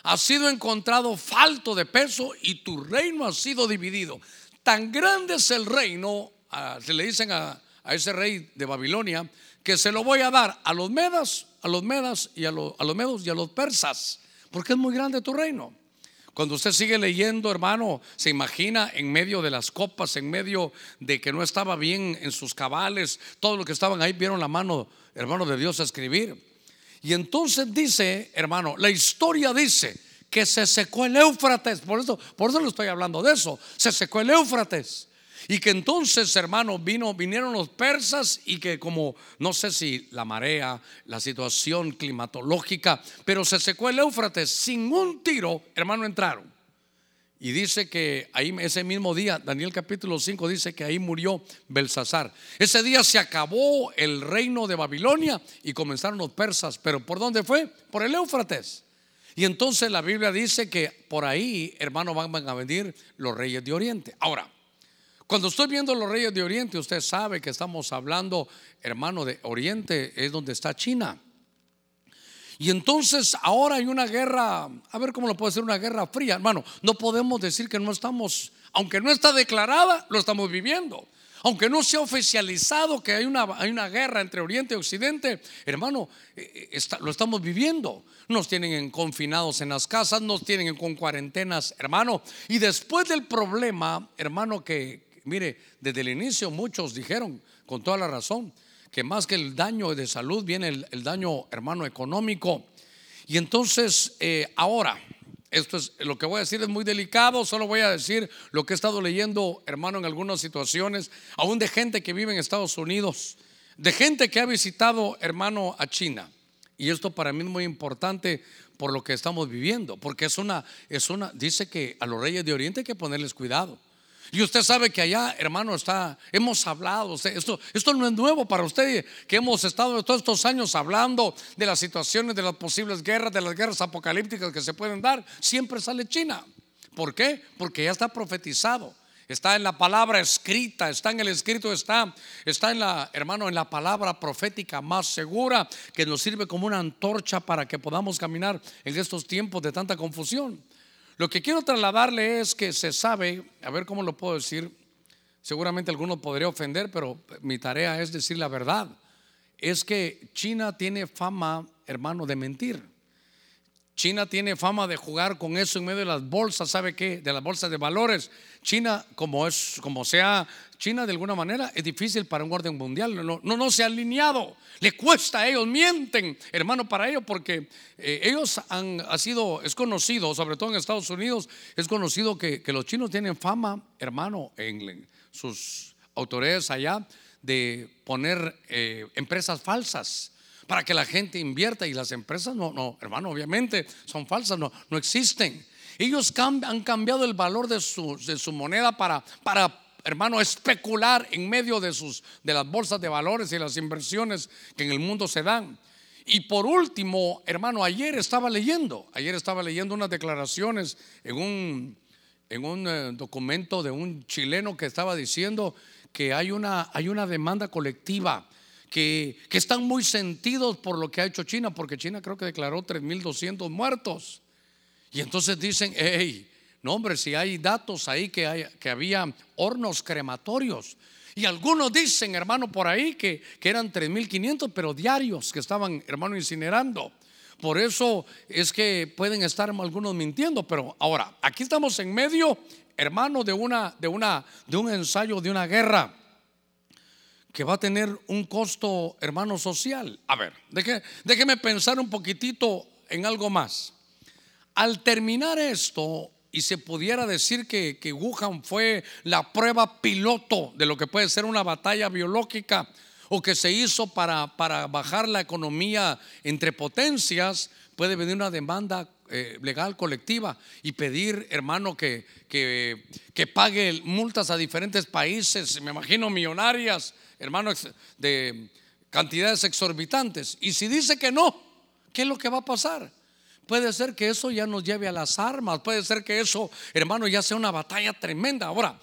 ha sido encontrado falto de peso y tu reino ha sido dividido. Tan grande es el reino, se le dicen a, ese rey de Babilonia, que se lo voy a dar a los medas, a los medas y a, a los medos y a los persas, porque es muy grande tu reino. Cuando usted sigue leyendo, hermano, se imagina en medio de las copas, en medio de que no estaba bien en sus cabales, todos los que estaban ahí vieron la mano, hermano, de Dios a escribir. Y entonces dice, hermano, la historia dice que se secó el Éufrates, por eso, por eso le estoy hablando de eso, se secó el Éufrates. Y que entonces, hermano, vino, vinieron los persas y que como, no sé si la marea, la situación climatológica, pero se secó el Éufrates sin un tiro, hermano, entraron. Y dice que ahí ese mismo día, Daniel capítulo 5 dice que ahí murió Belsasar. Ese día se acabó el reino de Babilonia y comenzaron los persas. Pero ¿por dónde fue? Por el Éufrates. Y entonces la Biblia dice que por ahí, hermano, van a venir los reyes de Oriente. Ahora, cuando estoy viendo los reyes de Oriente, usted sabe que estamos hablando, hermano, de Oriente es donde está China. Y entonces ahora hay una guerra, a ver cómo lo puedo decir, una guerra fría. Hermano, no podemos decir que no estamos, aunque no está declarada, lo estamos viviendo. Aunque no se ha oficializado que hay una, hay una guerra entre Oriente y Occidente, hermano, eh, eh, lo estamos viviendo. Nos tienen confinados en las casas, nos tienen con cuarentenas, hermano. Y después del problema, hermano, que mire, desde el inicio muchos dijeron, con toda la razón, que más que el daño de salud viene el, daño, hermano, económico. Y entonces, eh, ahora, esto es lo que voy a decir es muy delicado, solo voy a decir lo que he estado leyendo, hermano, en algunas situaciones, aún de gente que vive en Estados Unidos, de gente que ha visitado, hermano, a China. Y esto para mí es muy importante por lo que estamos viviendo, porque es una, es una, dice que a los reyes de Oriente hay que ponerles cuidado. Y usted sabe que allá, hermano, está, hemos hablado, esto, esto no es nuevo para usted, que hemos estado todos estos años hablando de las situaciones, de las posibles guerras, de las guerras apocalípticas que se pueden dar. Siempre sale China. ¿Por qué? Porque ya está profetizado. Está en la palabra escrita, está en el escrito, está, está en la, hermano, en la palabra profética más segura que nos sirve como una antorcha para que podamos caminar en estos tiempos de tanta confusión. Lo que quiero trasladarle es que se sabe, a ver cómo lo puedo decir, seguramente alguno podría ofender, pero mi tarea es decir la verdad. Es que China tiene fama, hermano, de mentir. China tiene fama de jugar con eso en medio de las bolsas, ¿sabe qué? De las bolsas de valores. China, como es, como sea, China de alguna manera es difícil para un orden mundial. No, no, se ha alineado. Le cuesta a ellos, mienten, hermano, para ellos, porque eh, ellos han ha sido, es conocido, sobre todo en Estados Unidos, es conocido que, los chinos tienen fama, hermano, en sus autoridades allá, de poner eh, empresas falsas para que la gente invierta y las empresas no, no, hermano, obviamente son falsas, no, no existen. Ellos han cambiado el valor de su, de su moneda para, para, hermano, especular en medio de, sus, de las bolsas de valores y las inversiones que en el mundo se dan. Y por último, hermano, ayer estaba leyendo, ayer estaba leyendo unas declaraciones en un, en un eh, documento de un chileno que estaba diciendo que hay una, hay una demanda colectiva que, están muy sentidos por lo que ha hecho China, porque China creo que declaró 3.200 muertos. Y entonces dicen, hey, no hombre, si hay datos ahí que, que había hornos crematorios. Y algunos dicen, hermano, por ahí que, que eran 3.500, pero diarios que estaban, hermano, incinerando. Por eso es que pueden estar algunos mintiendo, pero ahora, aquí estamos en medio, hermano, de una, de una, de un ensayo, de una guerra que va a tener un costo, hermano, social. A ver, déjeme pensar un poquitito en algo más. Al terminar esto, y se pudiera decir que, que Wuhan fue la prueba piloto de lo que puede ser una batalla biológica o que se hizo para, para bajar la economía entre potencias, puede venir una demanda eh, legal colectiva y pedir, hermano, que, que, que pague multas a diferentes países, me imagino millonarias, hermano, de cantidades exorbitantes. Y si dice que no, ¿qué es lo que va a pasar? Puede ser que eso ya nos lleve a las armas, puede ser que eso, hermano, ya sea una batalla tremenda. Ahora,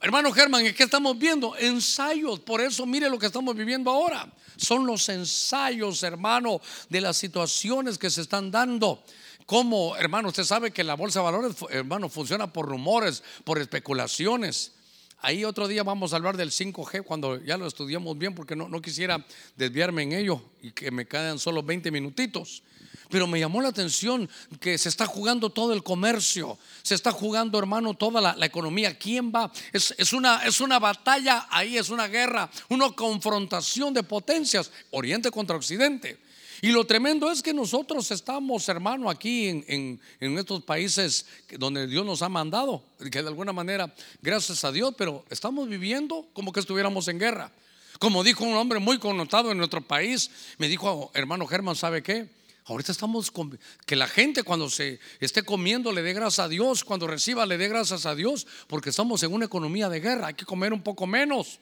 hermano Germán, ¿qué estamos viendo? Ensayos, por eso mire lo que estamos viviendo ahora. Son los ensayos, hermano, de las situaciones que se están dando. Como, hermano, usted sabe que la bolsa de valores, hermano, funciona por rumores, por especulaciones. Ahí otro día vamos a hablar del 5G cuando ya lo estudiamos bien porque no, no quisiera desviarme en ello y que me quedan solo 20 minutitos. Pero me llamó la atención que se está jugando todo el comercio, se está jugando, hermano, toda la, economía. ¿Quién va? Es, es, una, es una batalla, ahí es una guerra, una confrontación de potencias, Oriente contra Occidente. Y lo tremendo es que nosotros estamos, hermano, aquí en, estos países donde Dios nos ha mandado, que de alguna manera, gracias a Dios, pero estamos viviendo como que estuviéramos en guerra. Como dijo un hombre muy connotado en nuestro país, me dijo, hermano Germán, ¿sabe qué? Ahorita estamos con, que la gente cuando se esté comiendo le dé gracias a Dios, cuando reciba le dé gracias a Dios, porque estamos en una economía de guerra, hay que comer un poco menos.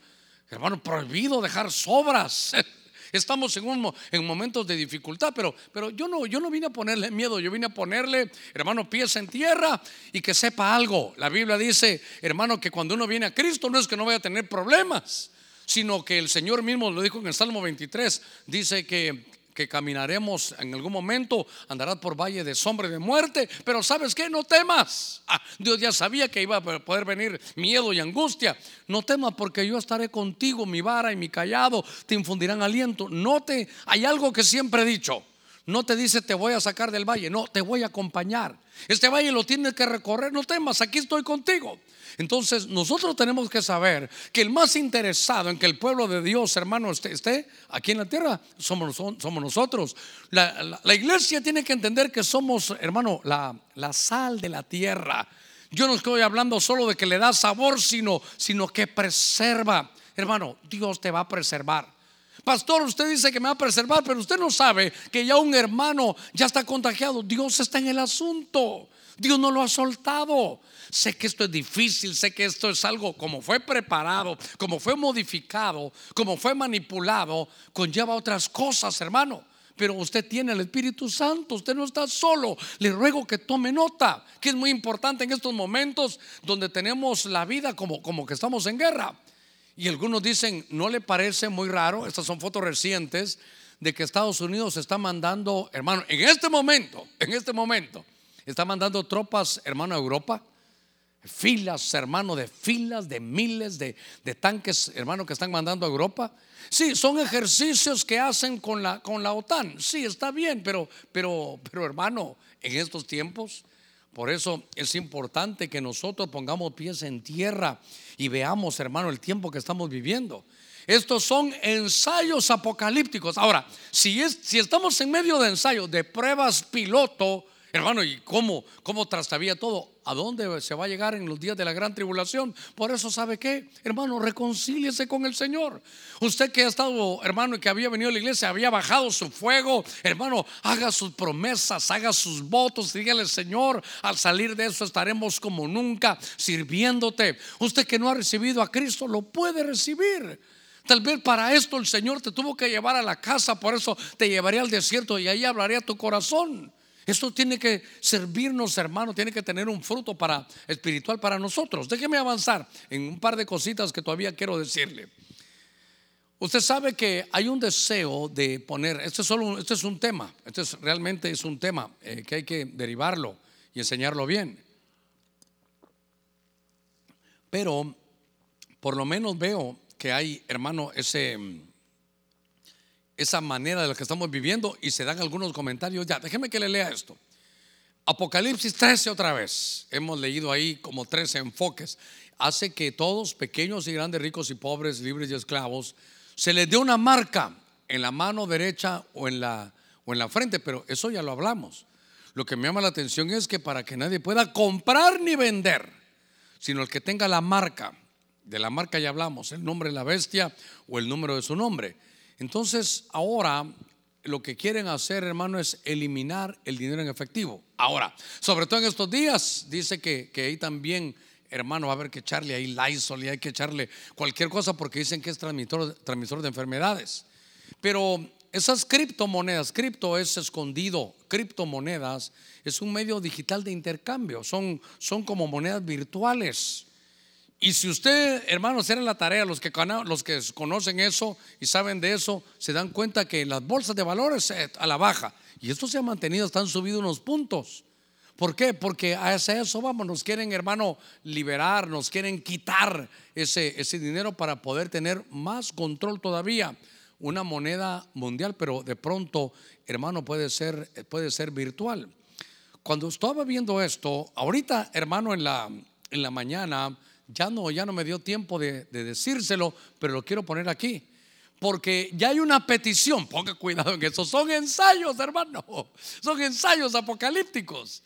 Hermano, prohibido dejar sobras. Estamos en, un, en momentos de dificultad, pero, pero yo, no, yo no vine a ponerle miedo, yo vine a ponerle, hermano, pies en tierra y que sepa algo. La Biblia dice, hermano, que cuando uno viene a Cristo no es que no vaya a tener problemas, sino que el Señor mismo lo dijo en el Salmo 23, dice que que caminaremos en algún momento, andarás por valle de sombra y de muerte, pero sabes que no temas. Ah, Dios ya sabía que iba a poder venir miedo y angustia. No temas porque yo estaré contigo, mi vara y mi callado te infundirán aliento. No te, hay algo que siempre he dicho. No te dice te voy a sacar del valle, no, te voy a acompañar. Este valle lo tienes que recorrer, no temas, aquí estoy contigo. Entonces nosotros tenemos que saber que el más interesado en que el pueblo de Dios, hermano, esté, aquí en la tierra, somos, nosotros. La, iglesia tiene que entender que somos, hermano, la, la sal de la tierra. Yo no estoy hablando solo de que le da sabor, sino, sino que preserva. Hermano, Dios te va a preservar. Pastor, usted dice que me va a preservar, pero usted no sabe que ya un hermano ya está contagiado. Dios está en el asunto. Dios no lo ha soltado. Sé que esto es difícil, sé que esto es algo como fue preparado, como fue modificado, como fue manipulado, conlleva otras cosas, hermano. Pero usted tiene el Espíritu Santo, usted no está solo. Le ruego que tome nota, que es muy importante en estos momentos donde tenemos la vida como, como que estamos en guerra. Y algunos dicen, ¿no le parece muy raro? Estas son fotos recientes de que Estados Unidos está mandando, hermano, en este momento, en este momento, está mandando tropas, hermano, a Europa filas, hermano, de filas, de miles de, tanques, hermano, que están mandando a Europa. Sí, son ejercicios que hacen con la, con la OTAN. Sí, está bien, pero, pero, pero hermano, en estos tiempos, por eso es importante que nosotros pongamos pies en tierra y veamos, hermano, el tiempo que estamos viviendo. Estos son ensayos apocalípticos. Ahora, si, es, si estamos en medio de ensayos, de pruebas piloto, Hermano, ¿y cómo, cómo trastabía todo? ¿A dónde se va a llegar en los días de la gran tribulación? Por eso, ¿sabe qué? Hermano, reconcíliese con el Señor. Usted que ha estado, hermano, y que había venido a la iglesia, había bajado su fuego. Hermano, haga sus promesas, haga sus votos. Dígale, Señor, al salir de eso estaremos como nunca sirviéndote. Usted que no ha recibido a Cristo, lo puede recibir. Tal vez para esto el Señor te tuvo que llevar a la casa, por eso te llevaría al desierto y ahí hablaría tu corazón. Esto tiene que servirnos, hermano, tiene que tener un fruto para, espiritual para nosotros. Déjeme avanzar en un par de cositas que todavía quiero decirle. Usted sabe que hay un deseo de poner, este es, solo, este es un tema, este es, realmente es un tema eh, que hay que derivarlo y enseñarlo bien. Pero por lo menos veo que hay, hermano, ese esa manera de la que estamos viviendo y se dan algunos comentarios. Ya, déjeme que le lea esto. Apocalipsis 13 otra vez. Hemos leído ahí como 13 enfoques. Hace que todos, pequeños y grandes, ricos y pobres, libres y esclavos, se les dé una marca en la mano derecha o en la, o en la frente, pero eso ya lo hablamos. Lo que me llama la atención es que para que nadie pueda comprar ni vender, sino el que tenga la marca, de la marca ya hablamos, el nombre de la bestia o el número de su nombre entonces, ahora lo que quieren hacer, hermano, es eliminar el dinero en efectivo. Ahora, sobre todo en estos días, dice que, que ahí también, hermano, va a haber que echarle ahí Lysol y hay que echarle cualquier cosa porque dicen que es transmisor, transmisor de enfermedades. Pero esas criptomonedas, cripto es escondido, criptomonedas es un medio digital de intercambio, son, son como monedas virtuales. Y si usted, hermanos, era la tarea, los que, los que conocen eso y saben de eso, se dan cuenta que las bolsas de valores a la baja. Y esto se ha mantenido, están subidos unos puntos. ¿Por qué? Porque a eso vamos, nos quieren, hermano, liberar, nos quieren quitar ese, ese dinero para poder tener más control todavía. Una moneda mundial, pero de pronto, hermano, puede ser, puede ser virtual. Cuando estaba viendo esto, ahorita, hermano, en la, en la mañana, ya no, ya no me dio tiempo de, decírselo, pero lo quiero poner aquí. Porque ya hay una petición, ponga cuidado en eso, son ensayos, hermano, son ensayos apocalípticos.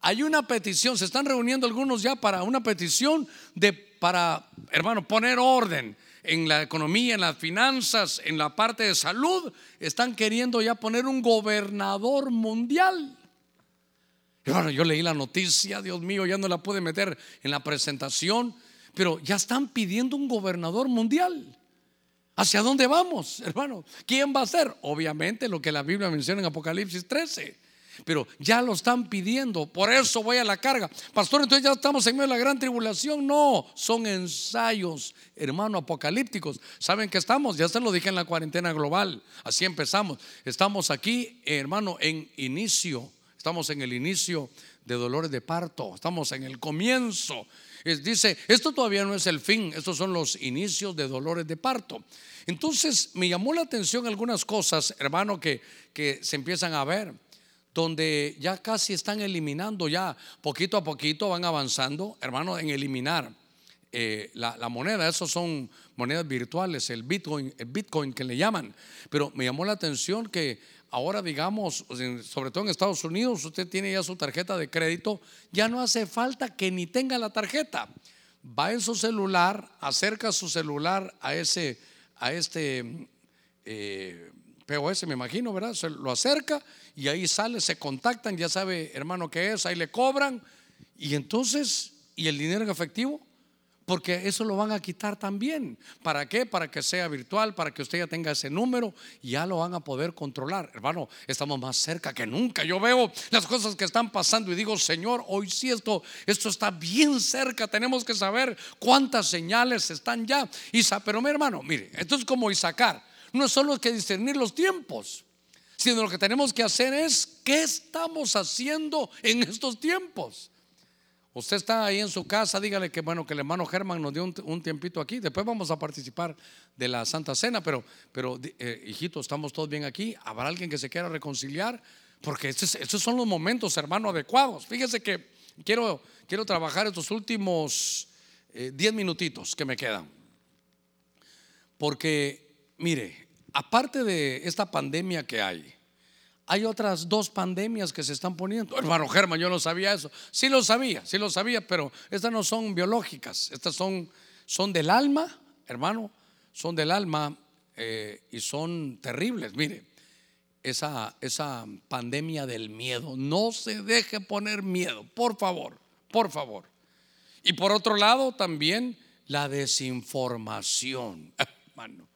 Hay una petición, se están reuniendo algunos ya para una petición de para, hermano, poner orden en la economía, en las finanzas, en la parte de salud, están queriendo ya poner un gobernador mundial. Hermano, yo leí la noticia, Dios mío, ya no la pude meter en la presentación, pero ya están pidiendo un gobernador mundial. ¿Hacia dónde vamos, hermano? ¿Quién va a ser? Obviamente lo que la Biblia menciona en Apocalipsis 13. Pero ya lo están pidiendo, por eso voy a la carga. Pastor, entonces ya estamos en medio de la gran tribulación. No, son ensayos, hermano, apocalípticos. ¿Saben que estamos? Ya se lo dije en la cuarentena global. Así empezamos. Estamos aquí, hermano, en inicio. Estamos en el inicio de dolores de parto. Estamos en el comienzo dice, esto todavía no es el fin, estos son los inicios de dolores de parto. Entonces me llamó la atención algunas cosas, hermano, que, que se empiezan a ver, donde ya casi están eliminando, ya poquito a poquito van avanzando, hermano, en eliminar eh, la, la, moneda. Esos son monedas virtuales, el Bitcoin, el Bitcoin que le llaman. Pero me llamó la atención que ahora digamos, sobre todo en Estados Unidos, usted tiene ya su tarjeta de crédito, ya no hace falta que ni tenga la tarjeta. Va en su celular, acerca su celular a ese, a este eh, POS, me imagino, ¿verdad? Lo acerca y ahí sale, se contactan, ya sabe, hermano, qué es, ahí le cobran. Y entonces, ¿y el dinero en efectivo? Porque eso lo van a quitar también. ¿Para qué? Para que sea virtual, para que usted ya tenga ese número ya lo van a poder controlar. Hermano, estamos más cerca que nunca. Yo veo las cosas que están pasando y digo, Señor, hoy sí esto, esto está bien cerca. Tenemos que saber cuántas señales están ya. Pero mi hermano, mire, esto es como sacar. No es solo que discernir los tiempos, sino lo que tenemos que hacer es qué estamos haciendo en estos tiempos. Usted está ahí en su casa, dígale que bueno, que el hermano Germán nos dio un, tiempito aquí. Después vamos a participar de la Santa Cena, pero, pero eh, hijito, estamos todos bien aquí. ¿Habrá alguien que se quiera reconciliar? Porque estos, son los momentos, hermano, adecuados. Fíjese que quiero, quiero trabajar estos últimos 10 eh, minutitos que me quedan. Porque, mire, aparte de esta pandemia que hay, hay otras dos pandemias que se están poniendo. Hermano Germán, yo no sabía eso. Sí lo sabía, sí lo sabía, pero estas no son biológicas. Estas son, son del alma, hermano, son del alma eh, y son terribles. Mire, esa, esa pandemia del miedo. No se deje poner miedo, por favor, por favor. Y por otro lado, también la desinformación, hermano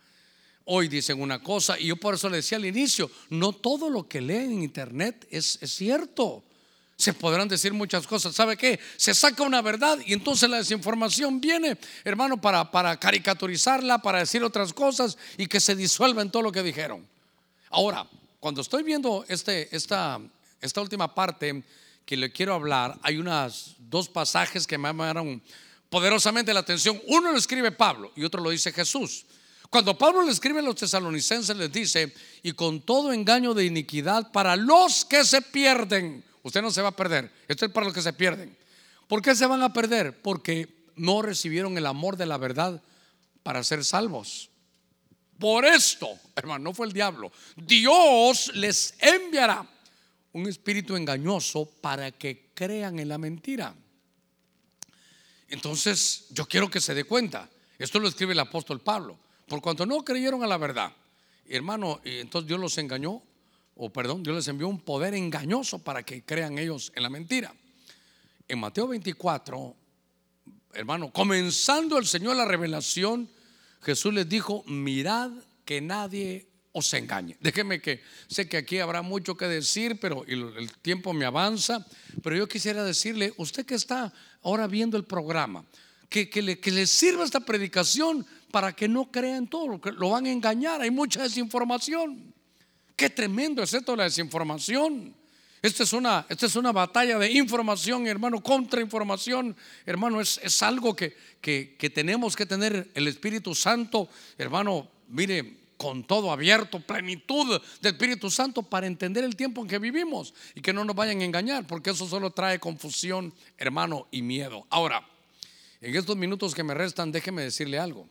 hoy dicen una cosa y yo por eso le decía al inicio, no todo lo que leen en internet es, cierto. Se podrán decir muchas cosas. ¿Sabe qué? Se saca una verdad y entonces la desinformación viene, hermano, para, para caricaturizarla, para decir otras cosas y que se disuelva en todo lo que dijeron. Ahora, cuando estoy viendo este, esta, esta última parte que le quiero hablar, hay unas dos pasajes que me llamaron poderosamente la atención. Uno lo escribe Pablo y otro lo dice Jesús. Cuando Pablo le escribe a los tesalonicenses, les dice, y con todo engaño de iniquidad para los que se pierden, usted no se va a perder, esto es para los que se pierden. ¿Por qué se van a perder? Porque no recibieron el amor de la verdad para ser salvos. Por esto, hermano, no fue el diablo, Dios les enviará un espíritu engañoso para que crean en la mentira. Entonces, yo quiero que se dé cuenta, esto lo escribe el apóstol Pablo. Por cuanto no creyeron a la verdad, hermano, entonces Dios los engañó, o perdón, Dios les envió un poder engañoso para que crean ellos en la mentira. En Mateo 24, hermano, comenzando el Señor la revelación, Jesús les dijo, mirad que nadie os engañe. Déjeme que sé que aquí habrá mucho que decir, pero el tiempo me avanza, pero yo quisiera decirle, usted que está ahora viendo el programa, que, que, le, que le sirva esta predicación para que no crean todo, lo, van a engañar. Hay mucha desinformación. Qué tremendo es esto la desinformación. Esta es una, esta es una batalla de información, hermano, contra información. Hermano, es, es algo que, que, que tenemos que tener el Espíritu Santo, hermano, mire, con todo abierto, plenitud del Espíritu Santo para entender el tiempo en que vivimos y que no nos vayan a engañar, porque eso solo trae confusión, hermano, y miedo. Ahora, en estos minutos que me restan, déjeme decirle algo.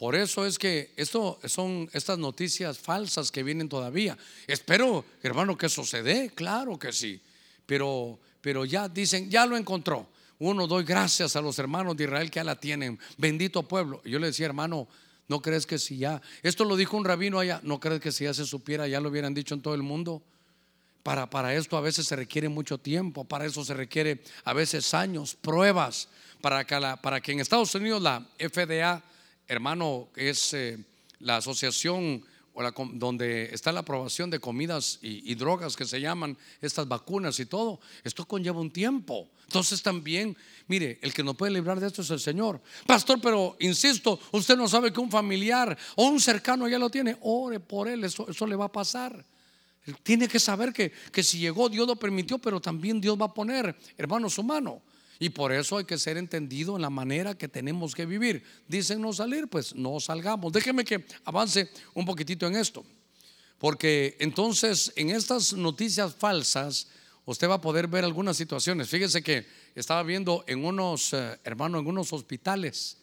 Por eso es que esto son estas noticias falsas que vienen todavía. Espero, hermano, que sucede, claro que sí. Pero, pero ya dicen, ya lo encontró. Uno doy gracias a los hermanos de Israel que ya la tienen. Bendito pueblo. Yo le decía, hermano, ¿no crees que si ya? Esto lo dijo un rabino allá. ¿No crees que si ya se supiera, ya lo hubieran dicho en todo el mundo? Para, para esto a veces se requiere mucho tiempo, para eso se requiere a veces años, pruebas, para que en Estados Unidos la FDA, hermano, es eh, la asociación o la, donde está la aprobación de comidas y, drogas que se llaman estas vacunas y todo, esto conlleva un tiempo. Entonces también, mire, el que no puede librar de esto es el Señor. Pastor, pero insisto, usted no sabe que un familiar o un cercano ya lo tiene, ore por él, eso, eso le va a pasar. Tiene que saber que, que si llegó, Dios lo permitió, pero también Dios va a poner, hermano, su mano. Y por eso hay que ser entendido en la manera que tenemos que vivir. Dicen no salir, pues no salgamos. Déjeme que avance un poquitito en esto. Porque entonces en estas noticias falsas usted va a poder ver algunas situaciones. Fíjese que estaba viendo en unos, eh, hermano, en unos hospitales.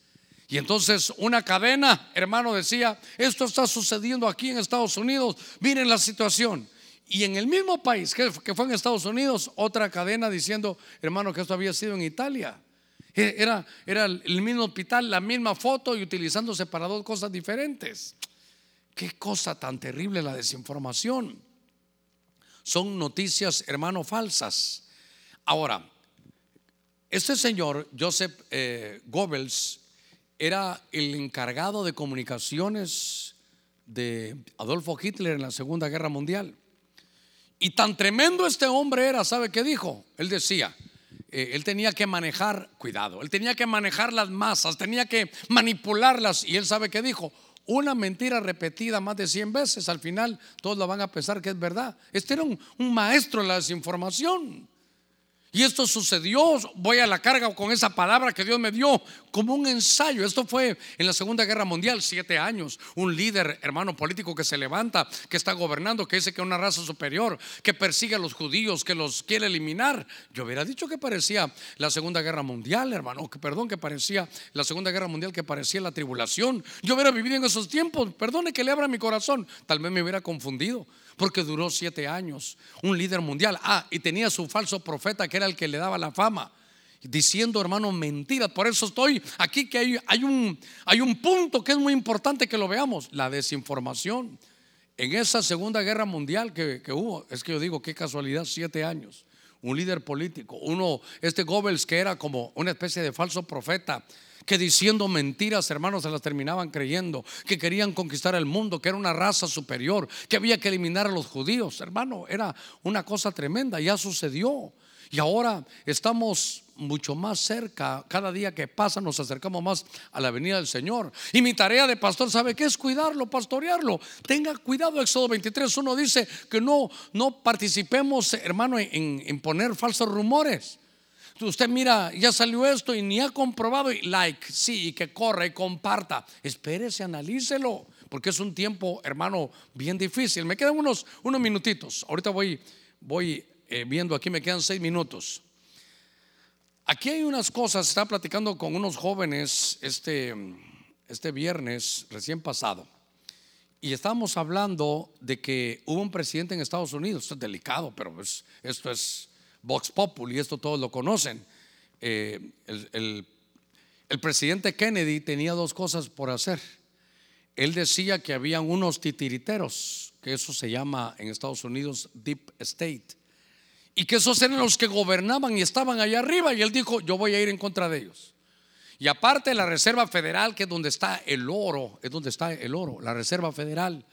Y entonces una cadena, hermano, decía, esto está sucediendo aquí en Estados Unidos, miren la situación. Y en el mismo país que, fue en Estados Unidos, otra cadena diciendo, hermano, que esto había sido en Italia. E, era, era el mismo hospital, la misma foto y utilizándose para dos cosas diferentes. Qué cosa tan terrible la desinformación. Son noticias, hermano, falsas. Ahora, este señor, Joseph eh, Goebbels, era el encargado de comunicaciones de Adolfo Hitler en la Segunda Guerra Mundial. Y tan tremendo este hombre era, ¿sabe qué dijo? Él decía, eh, él tenía que manejar, cuidado, él tenía que manejar las masas, tenía que manipularlas. Y él sabe qué dijo, una mentira repetida más de 100 veces, al final todos la van a pensar que es verdad. Este era un, un maestro de la desinformación. Y esto sucedió, voy a la carga con esa palabra que Dios me dio como un ensayo. Esto fue en la Segunda Guerra Mundial, siete años. Un líder, hermano político que se levanta, que está gobernando, que dice que es una raza superior, que persigue a los judíos, que los quiere eliminar. Yo hubiera dicho que parecía la Segunda Guerra Mundial, hermano, que perdón, que parecía la Segunda Guerra Mundial, que parecía la tribulación. Yo hubiera vivido en esos tiempos, perdone que le abra mi corazón, tal vez me hubiera confundido porque duró siete años. Un líder mundial. Ah, y tenía su falso profeta que era el que le daba la fama. Diciendo, hermano, mentiras. Por eso estoy aquí que hay, hay, un, hay un punto que es muy importante que lo veamos. La desinformación. En esa segunda guerra mundial que, que hubo, es que yo digo, qué casualidad, siete años. Un líder político, uno, este Goebbels que era como una especie de falso profeta, que diciendo mentiras, hermanos, se las terminaban creyendo, que querían conquistar el mundo, que era una raza superior, que había que eliminar a los judíos. Hermano, era una cosa tremenda, ya sucedió. Y ahora estamos mucho más cerca. Cada día que pasa nos acercamos más a la venida del Señor. Y mi tarea de pastor, ¿sabe qué es cuidarlo, pastorearlo? Tenga cuidado, Éxodo 23, uno dice que no, no participemos, hermano, en, en poner falsos rumores usted mira, ya salió esto y ni ha comprobado y like, sí, y que corra y comparta. Espérese, analícelo, porque es un tiempo, hermano, bien difícil. Me quedan unos, unos minutitos. Ahorita voy, voy eh, viendo aquí, me quedan seis minutos. Aquí hay unas cosas, estaba platicando con unos jóvenes este, este viernes recién pasado. Y estábamos hablando de que hubo un presidente en Estados Unidos, esto es delicado, pero esto es Vox Populi, esto todos lo conocen. Eh, el, el, presidente Kennedy tenía dos cosas por hacer. Él decía que habían unos titiriteros, que eso se llama en Estados Unidos Deep State, y que esos eran los que gobernaban y estaban allá arriba, y él dijo, yo voy a ir en contra de ellos. Y aparte la Reserva Federal, que es donde está el oro, es donde está el oro, la Reserva Federal,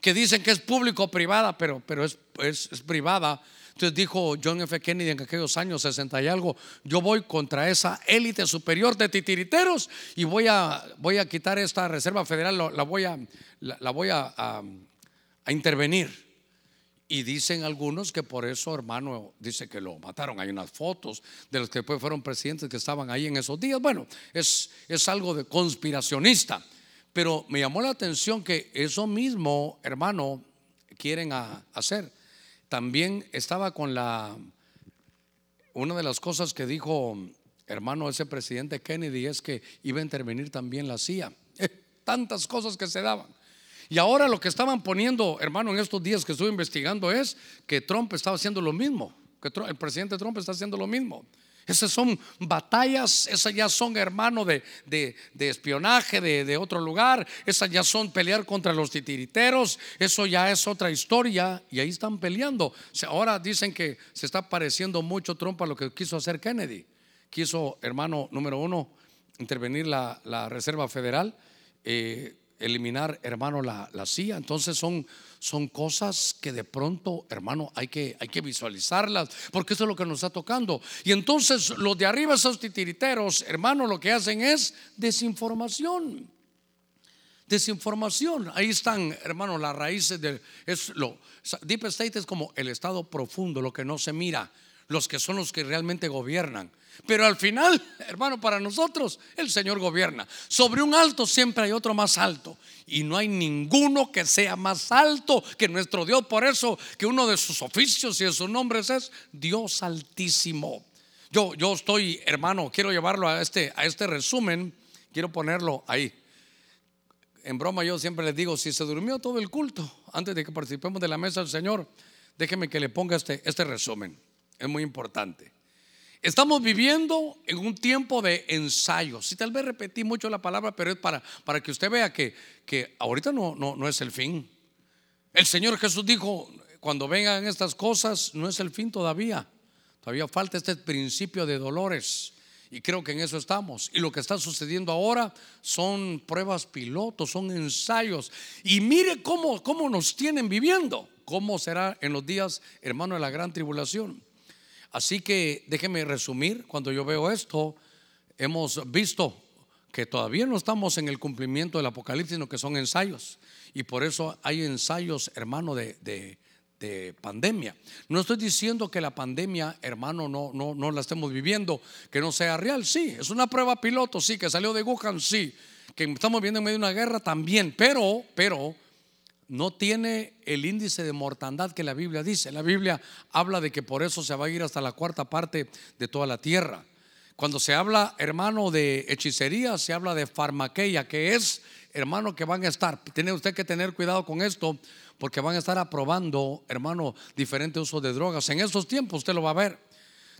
que dicen que es público-privada, pero, pero es, es, privada, entonces dijo John F. Kennedy en aquellos años 60 y algo, yo voy contra esa élite superior de titiriteros y voy a, voy a quitar esta Reserva Federal, la voy a, la, voy a, a, intervenir. Y dicen algunos que por eso, hermano, dice que lo mataron. Hay unas fotos de los que después fueron presidentes que estaban ahí en esos días. Bueno, es, es algo de conspiracionista. Pero me llamó la atención que eso mismo, hermano, quieren hacer. También estaba con la, una de las cosas que dijo hermano ese presidente Kennedy es que iba a intervenir también la CIA. tantas cosas que se daban. Y ahora lo que estaban poniendo, hermano, en estos días que estuve investigando es que Trump estaba haciendo lo mismo, que el presidente Trump está haciendo lo mismo. Esas son batallas, esas ya son, hermano, de, espionaje de, otro lugar, esas ya son pelear contra los titiriteros, eso ya es otra historia y ahí están peleando. Ahora dicen que se está pareciendo mucho Trump a lo que quiso hacer Kennedy. Quiso, hermano, número uno, intervenir la, Reserva Federal. Eh, eliminar, hermano, la, la CIA. Entonces son, son cosas que de pronto, hermano, hay que, hay que visualizarlas, porque eso es lo que nos está tocando. Y entonces los de arriba, esos titiriteros, hermano, lo que hacen es desinformación. Desinformación. Ahí están, hermano, las raíces de es lo Deep State es como el estado profundo, lo que no se mira, los que son los que realmente gobiernan. Pero al final, hermano, para nosotros el Señor gobierna. Sobre un alto siempre hay otro más alto. Y no hay ninguno que sea más alto que nuestro Dios. Por eso que uno de sus oficios y de sus nombres es Dios Altísimo. Yo, yo estoy, hermano, quiero llevarlo a este, a este resumen. Quiero ponerlo ahí. En broma yo siempre les digo, si se durmió todo el culto antes de que participemos de la mesa del Señor, déjeme que le ponga este, este resumen. Es muy importante. Estamos viviendo en un tiempo de ensayos. Si tal vez repetí mucho la palabra, pero es para, para que usted vea que, que ahorita no, no, no es el fin. El Señor Jesús dijo, cuando vengan estas cosas, no es el fin todavía. Todavía falta este principio de dolores. Y creo que en eso estamos. Y lo que está sucediendo ahora son pruebas pilotos, son ensayos. Y mire cómo, cómo nos tienen viviendo. ¿Cómo será en los días, hermano, de la gran tribulación? Así que déjeme resumir, cuando yo veo esto, hemos visto que todavía no estamos en el cumplimiento del Apocalipsis, sino que son ensayos. Y por eso hay ensayos, hermano, de, pandemia. No estoy diciendo que la pandemia, hermano, no, no, no la estemos viviendo, que no sea real, sí. Es una prueba piloto, sí, que salió de Wuhan, sí. Que estamos viendo en medio de una guerra también, pero, pero no tiene el índice de mortandad que la Biblia dice. La Biblia habla de que por eso se va a ir hasta la cuarta parte de toda la tierra. Cuando se habla, hermano, de hechicería, se habla de farmaqueia, que es, hermano, que van a estar. Tiene usted que tener cuidado con esto, porque van a estar aprobando, hermano, diferentes usos de drogas. En estos tiempos usted lo va a ver.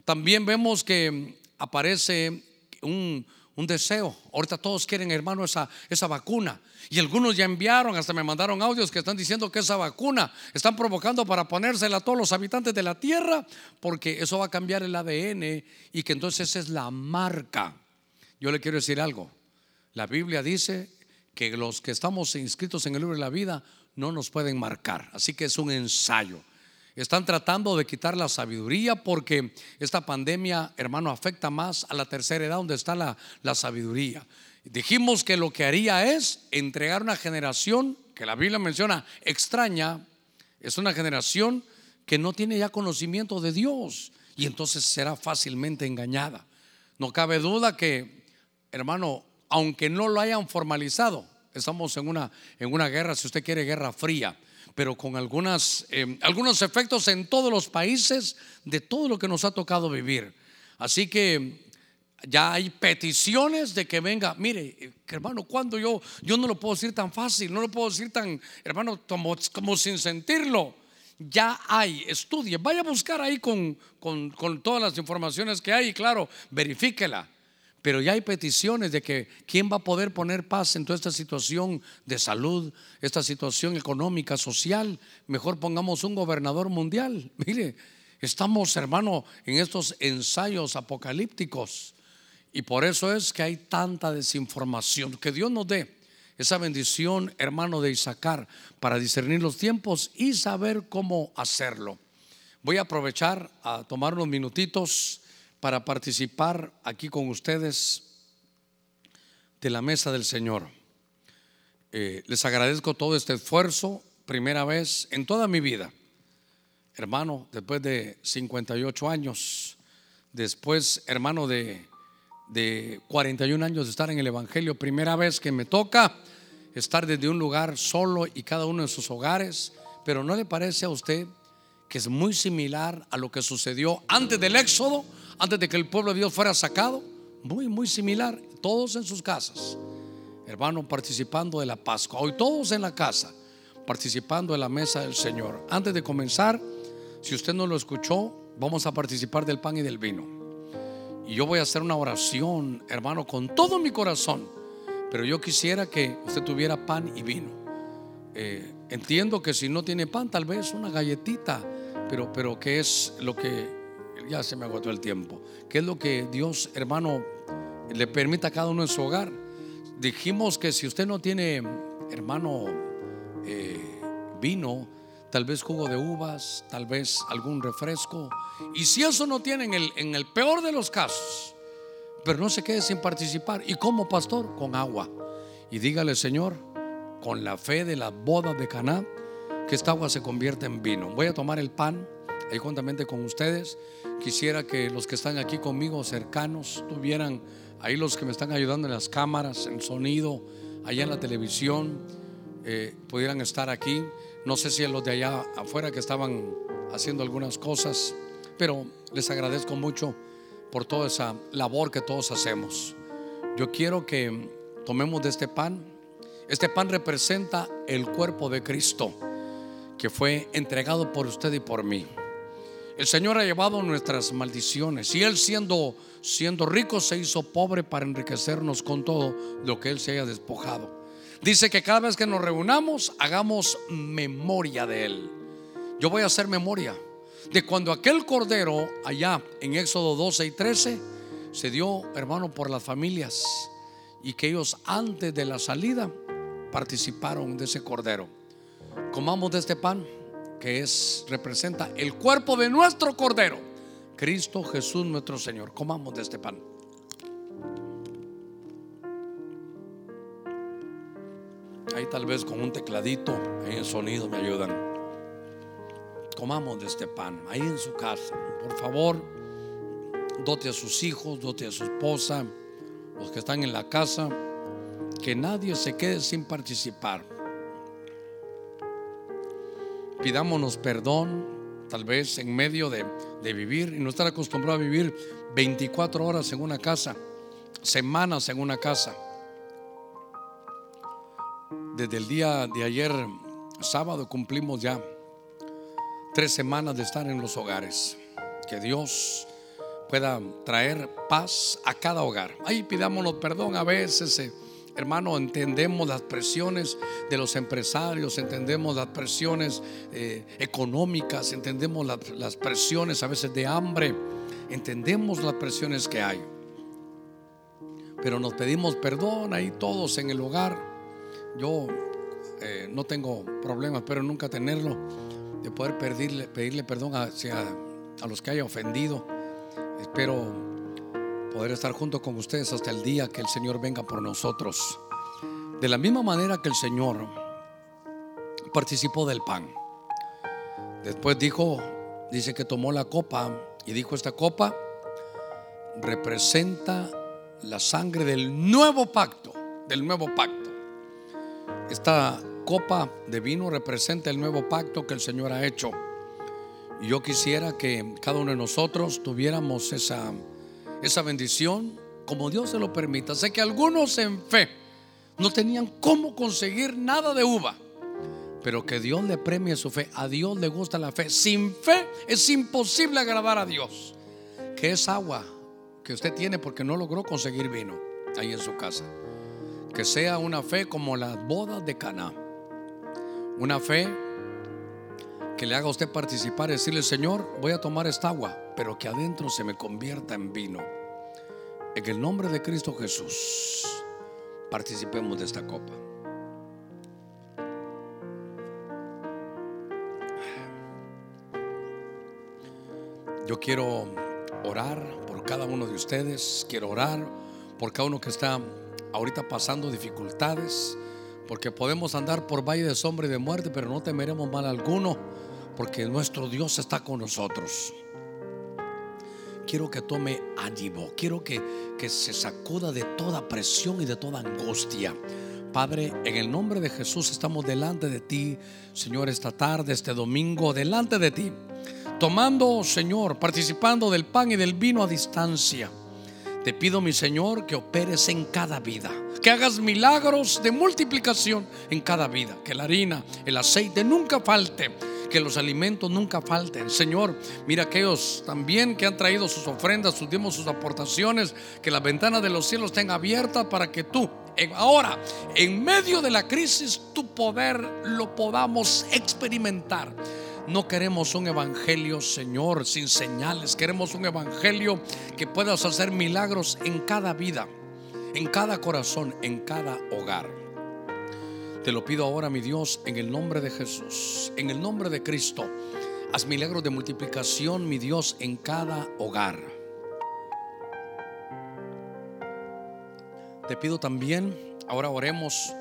También vemos que aparece un, un deseo. Ahorita todos quieren, hermano, esa, esa vacuna. Y algunos ya enviaron, hasta me mandaron audios que están diciendo que esa vacuna están provocando para ponérsela a todos los habitantes de la tierra, porque eso va a cambiar el ADN y que entonces es la marca. Yo le quiero decir algo. La Biblia dice que los que estamos inscritos en el libro de la vida no nos pueden marcar. Así que es un ensayo. Están tratando de quitar la sabiduría porque esta pandemia, hermano, afecta más a la tercera edad donde está la, la sabiduría. Dijimos que lo que haría es entregar una generación que la Biblia menciona extraña, es una generación que no tiene ya conocimiento de Dios y entonces será fácilmente engañada. No cabe duda que, hermano, aunque no lo hayan formalizado, estamos en una, en una guerra, si usted quiere, guerra fría pero con algunas, eh, algunos efectos en todos los países de todo lo que nos ha tocado vivir. Así que ya hay peticiones de que venga, mire, hermano, cuando yo, yo no lo puedo decir tan fácil, no lo puedo decir tan, hermano, como, como sin sentirlo. Ya hay, estudie, vaya a buscar ahí con, con, con todas las informaciones que hay, y claro, verifíquela. Pero ya hay peticiones de que quién va a poder poner paz en toda esta situación de salud, esta situación económica, social. Mejor pongamos un gobernador mundial. Mire, estamos, hermano, en estos ensayos apocalípticos. Y por eso es que hay tanta desinformación. Que Dios nos dé esa bendición, hermano, de Isaacar para discernir los tiempos y saber cómo hacerlo. Voy a aprovechar a tomar unos minutitos para participar aquí con ustedes de la mesa del Señor. Eh, les agradezco todo este esfuerzo, primera vez en toda mi vida. Hermano, después de 58 años, después, hermano, de, de 41 años de estar en el Evangelio, primera vez que me toca estar desde un lugar solo y cada uno en sus hogares, pero ¿no le parece a usted que es muy similar a lo que sucedió antes del Éxodo? antes de que el pueblo de Dios fuera sacado, muy, muy similar, todos en sus casas. hermano, participando de la Pascua. Hoy todos en la casa, participando de la mesa del Señor. Antes de comenzar, si usted no lo escuchó, vamos a participar del pan y del vino. Y yo voy a hacer una oración, hermano, con todo mi corazón. Pero yo quisiera que usted tuviera pan y vino. Eh, entiendo que si no tiene pan, tal vez una galletita, pero, pero ¿qué es lo que, ya se me agotó el tiempo, qué es lo que Dios, hermano, le permite a cada uno en su hogar? Dijimos que si usted no tiene, hermano, eh, vino, tal vez jugo de uvas, tal vez algún refresco. Y si eso no tiene en el, en el peor de los casos, pero no se quede sin participar. ¿Y como pastor? Con agua. Y dígale, Señor, con la fe de la boda de Caná, que esta agua se convierta en vino. Voy a tomar el pan ahí juntamente con ustedes. Quisiera que los que están aquí conmigo cercanos tuvieran ahí los que me están ayudando en las cámaras, en sonido, allá en la televisión, eh, pudieran estar aquí. No sé si los de allá afuera que estaban haciendo algunas cosas, pero les agradezco mucho por toda esa labor que todos hacemos. Yo quiero que tomemos de este pan. Este pan representa el cuerpo de Cristo que fue entregado por usted y por mí. El Señor ha llevado nuestras maldiciones y Él siendo, siendo rico se hizo pobre para enriquecernos con todo lo que Él se haya despojado. Dice que cada vez que nos reunamos hagamos memoria de Él. Yo voy a hacer memoria de cuando aquel cordero allá en Éxodo 12 y 13 se dio, hermano, por las familias y que ellos antes de la salida participaron de ese cordero. Comamos de este pan que es representa el cuerpo de nuestro cordero, Cristo Jesús nuestro Señor. Comamos de este pan. Ahí tal vez con un tecladito, ahí en sonido me ayudan comamos de este pan ahí en su casa. Por favor, dote a sus hijos, dote a su esposa, los que están en la casa, que nadie se quede sin participar. Pidámonos perdón, tal vez en medio de, de vivir y no estar acostumbrado a vivir 24 horas en una casa, semanas en una casa. Desde el día de ayer, sábado, cumplimos ya tres semanas de estar en los hogares. Que Dios pueda traer paz a cada hogar. Ahí pidámonos perdón a veces. Eh, hermano, entendemos las presiones de los empresarios, entendemos las presiones eh, económicas, entendemos las presiones a veces de hambre, entendemos las presiones que hay. Pero nos pedimos perdón ahí todos en el hogar. Yo eh, no tengo problemas, pero nunca tenerlo de poder pedirle, pedirle perdón hacia, a los que haya ofendido. Espero poder estar junto con ustedes hasta el día que el Señor venga por nosotros. De la misma manera que el Señor participó del pan. Después dijo, dice que tomó la copa y dijo, esta copa representa la sangre del nuevo pacto, del nuevo pacto. Esta copa de vino representa el nuevo pacto que el Señor ha hecho. Y yo quisiera que cada uno de nosotros tuviéramos esa, esa bendición como Dios se lo permita. Sé que algunos en fe no tenían cómo conseguir nada de uva, pero que Dios le premie su fe. A Dios le gusta la fe. Sin fe es imposible agradar a Dios. Que es agua que usted tiene porque no logró conseguir vino ahí en su casa. Que sea una fe como las bodas de Caná una fe que le haga a usted participar decirle, Señor, voy a tomar esta agua, pero que adentro se me convierta en vino. En el nombre de Cristo Jesús, participemos de esta copa. Yo quiero orar por cada uno de ustedes, quiero orar por cada uno que está ahorita pasando dificultades porque podemos andar por valle de sombra y de muerte, pero no temeremos mal alguno, porque nuestro Dios está con nosotros. Quiero que tome ánimo, quiero que, que se sacuda de toda presión y de toda angustia. Padre, en el nombre de Jesús estamos delante de ti, Señor, esta tarde, este domingo, delante de ti, tomando, Señor, participando del pan y del vino a distancia Te pido, mi Señor, que operes en cada vida, que hagas milagros de multiplicación en cada vida, que la harina, el aceite nunca falte que los alimentos nunca falten. Señor, mira aquellos también que han traído sus ofrendas, sus dimos, sus aportaciones, que las ventanas de los cielos estén abiertas para que tú, ahora, en medio de la crisis, tu poder lo podamos experimentar. No queremos un evangelio, Señor, sin señales. Queremos un evangelio que puedas hacer milagros en cada vida, en cada corazón, en cada hogar. Te lo pido ahora, mi Dios, en el nombre de Jesús, en el nombre de Cristo. Haz milagros de multiplicación, mi Dios, en cada hogar. Te pido también, ahora oremos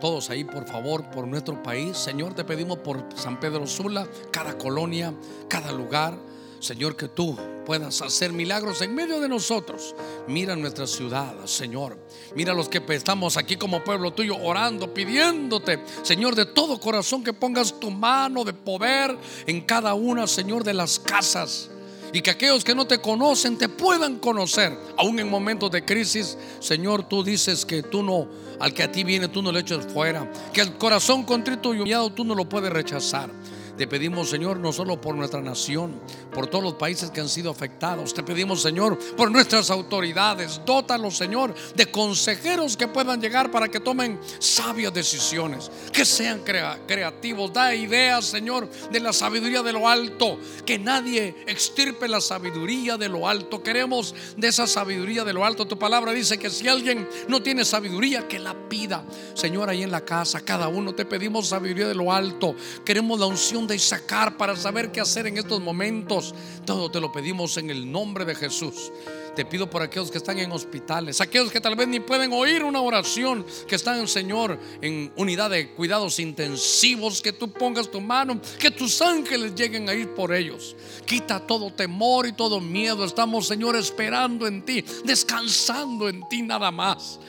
todos ahí, por favor, por nuestro país. Señor, te pedimos por San Pedro Sula, cada colonia, cada lugar. Señor, que tú puedas hacer milagros en medio de nosotros. Mira nuestra ciudad, Señor. Mira los que estamos aquí como pueblo tuyo orando, pidiéndote, Señor, de todo corazón que pongas tu mano de poder en cada una, Señor, de las casas. Y que aquellos que no te conocen te puedan conocer, aún en momentos de crisis. Señor, tú dices que tú no, al que a ti viene, tú no le echas fuera. Que el corazón contrito y humillado tú no lo puedes rechazar. Te pedimos, Señor, no solo por nuestra nación, por todos los países que han sido afectados. Te pedimos, Señor, por nuestras autoridades. Dótalos, Señor, de consejeros que puedan llegar para que tomen sabias decisiones, que sean creativos. Da ideas, Señor, de la sabiduría de lo alto. Que nadie extirpe la sabiduría de lo alto. Queremos de esa sabiduría de lo alto. Tu palabra dice que si alguien no tiene sabiduría, que la pida. Señor, ahí en la casa, cada uno te pedimos sabiduría de lo alto. Queremos la unción de sacar para saber qué hacer en estos momentos. Todo te lo pedimos en el nombre de Jesús. Te pido por aquellos que están en hospitales, aquellos que tal vez ni pueden oír una oración, que están, Señor, en unidad de cuidados intensivos, que tú pongas tu mano, que tus ángeles lleguen a ir por ellos. Quita todo temor y todo miedo. Estamos, Señor, esperando en ti, descansando en ti nada más.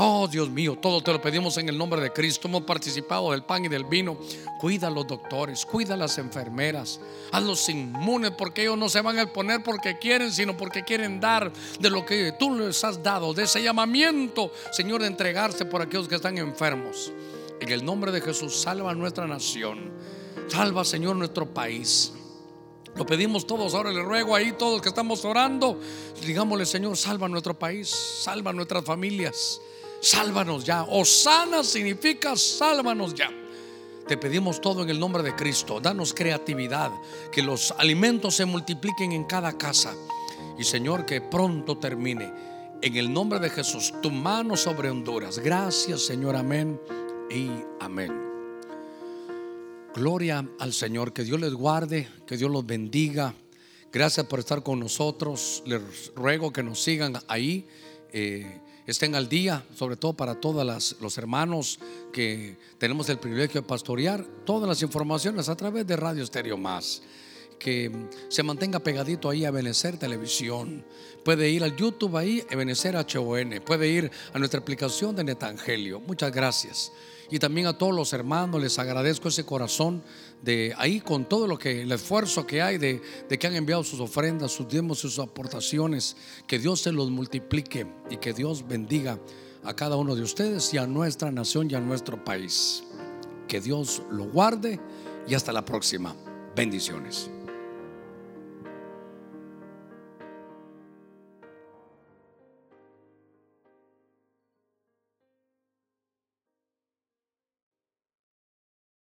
Oh Dios mío, todo te lo pedimos en el nombre de Cristo. Hemos participado del pan y del vino. Cuida a los doctores, cuida a las enfermeras, a los inmunes, porque ellos no se van a exponer porque quieren, sino porque quieren dar de lo que tú les has dado, de ese llamamiento, Señor, de entregarse por aquellos que están enfermos. En el nombre de Jesús, salva a nuestra nación. Salva, Señor, nuestro país. Lo pedimos todos, ahora le ruego ahí, todos que estamos orando, digámosle, Señor, salva nuestro país, salva nuestras familias. Sálvanos ya. Osana significa sálvanos ya. Te pedimos todo en el nombre de Cristo. Danos creatividad, que los alimentos se multipliquen en cada casa. Y Señor, que pronto termine. En el nombre de Jesús, tu mano sobre Honduras. Gracias, Señor. Amén y amén. Gloria al Señor. Que Dios les guarde, que Dios los bendiga. Gracias por estar con nosotros. Les ruego que nos sigan ahí. Eh, estén al día, sobre todo para todos los hermanos que tenemos el privilegio de pastorear, todas las informaciones a través de Radio Estéreo Más. Que se mantenga pegadito ahí a Benecer Televisión. Puede ir al YouTube ahí, Benecer HON. Puede ir a nuestra aplicación de Netangelio. Muchas gracias. Y también a todos los hermanos les agradezco ese corazón de ahí con todo lo que el esfuerzo que hay de, de que han enviado sus ofrendas, sus diezmos, sus aportaciones. Que Dios se los multiplique y que Dios bendiga a cada uno de ustedes y a nuestra nación y a nuestro país. Que Dios lo guarde y hasta la próxima. Bendiciones.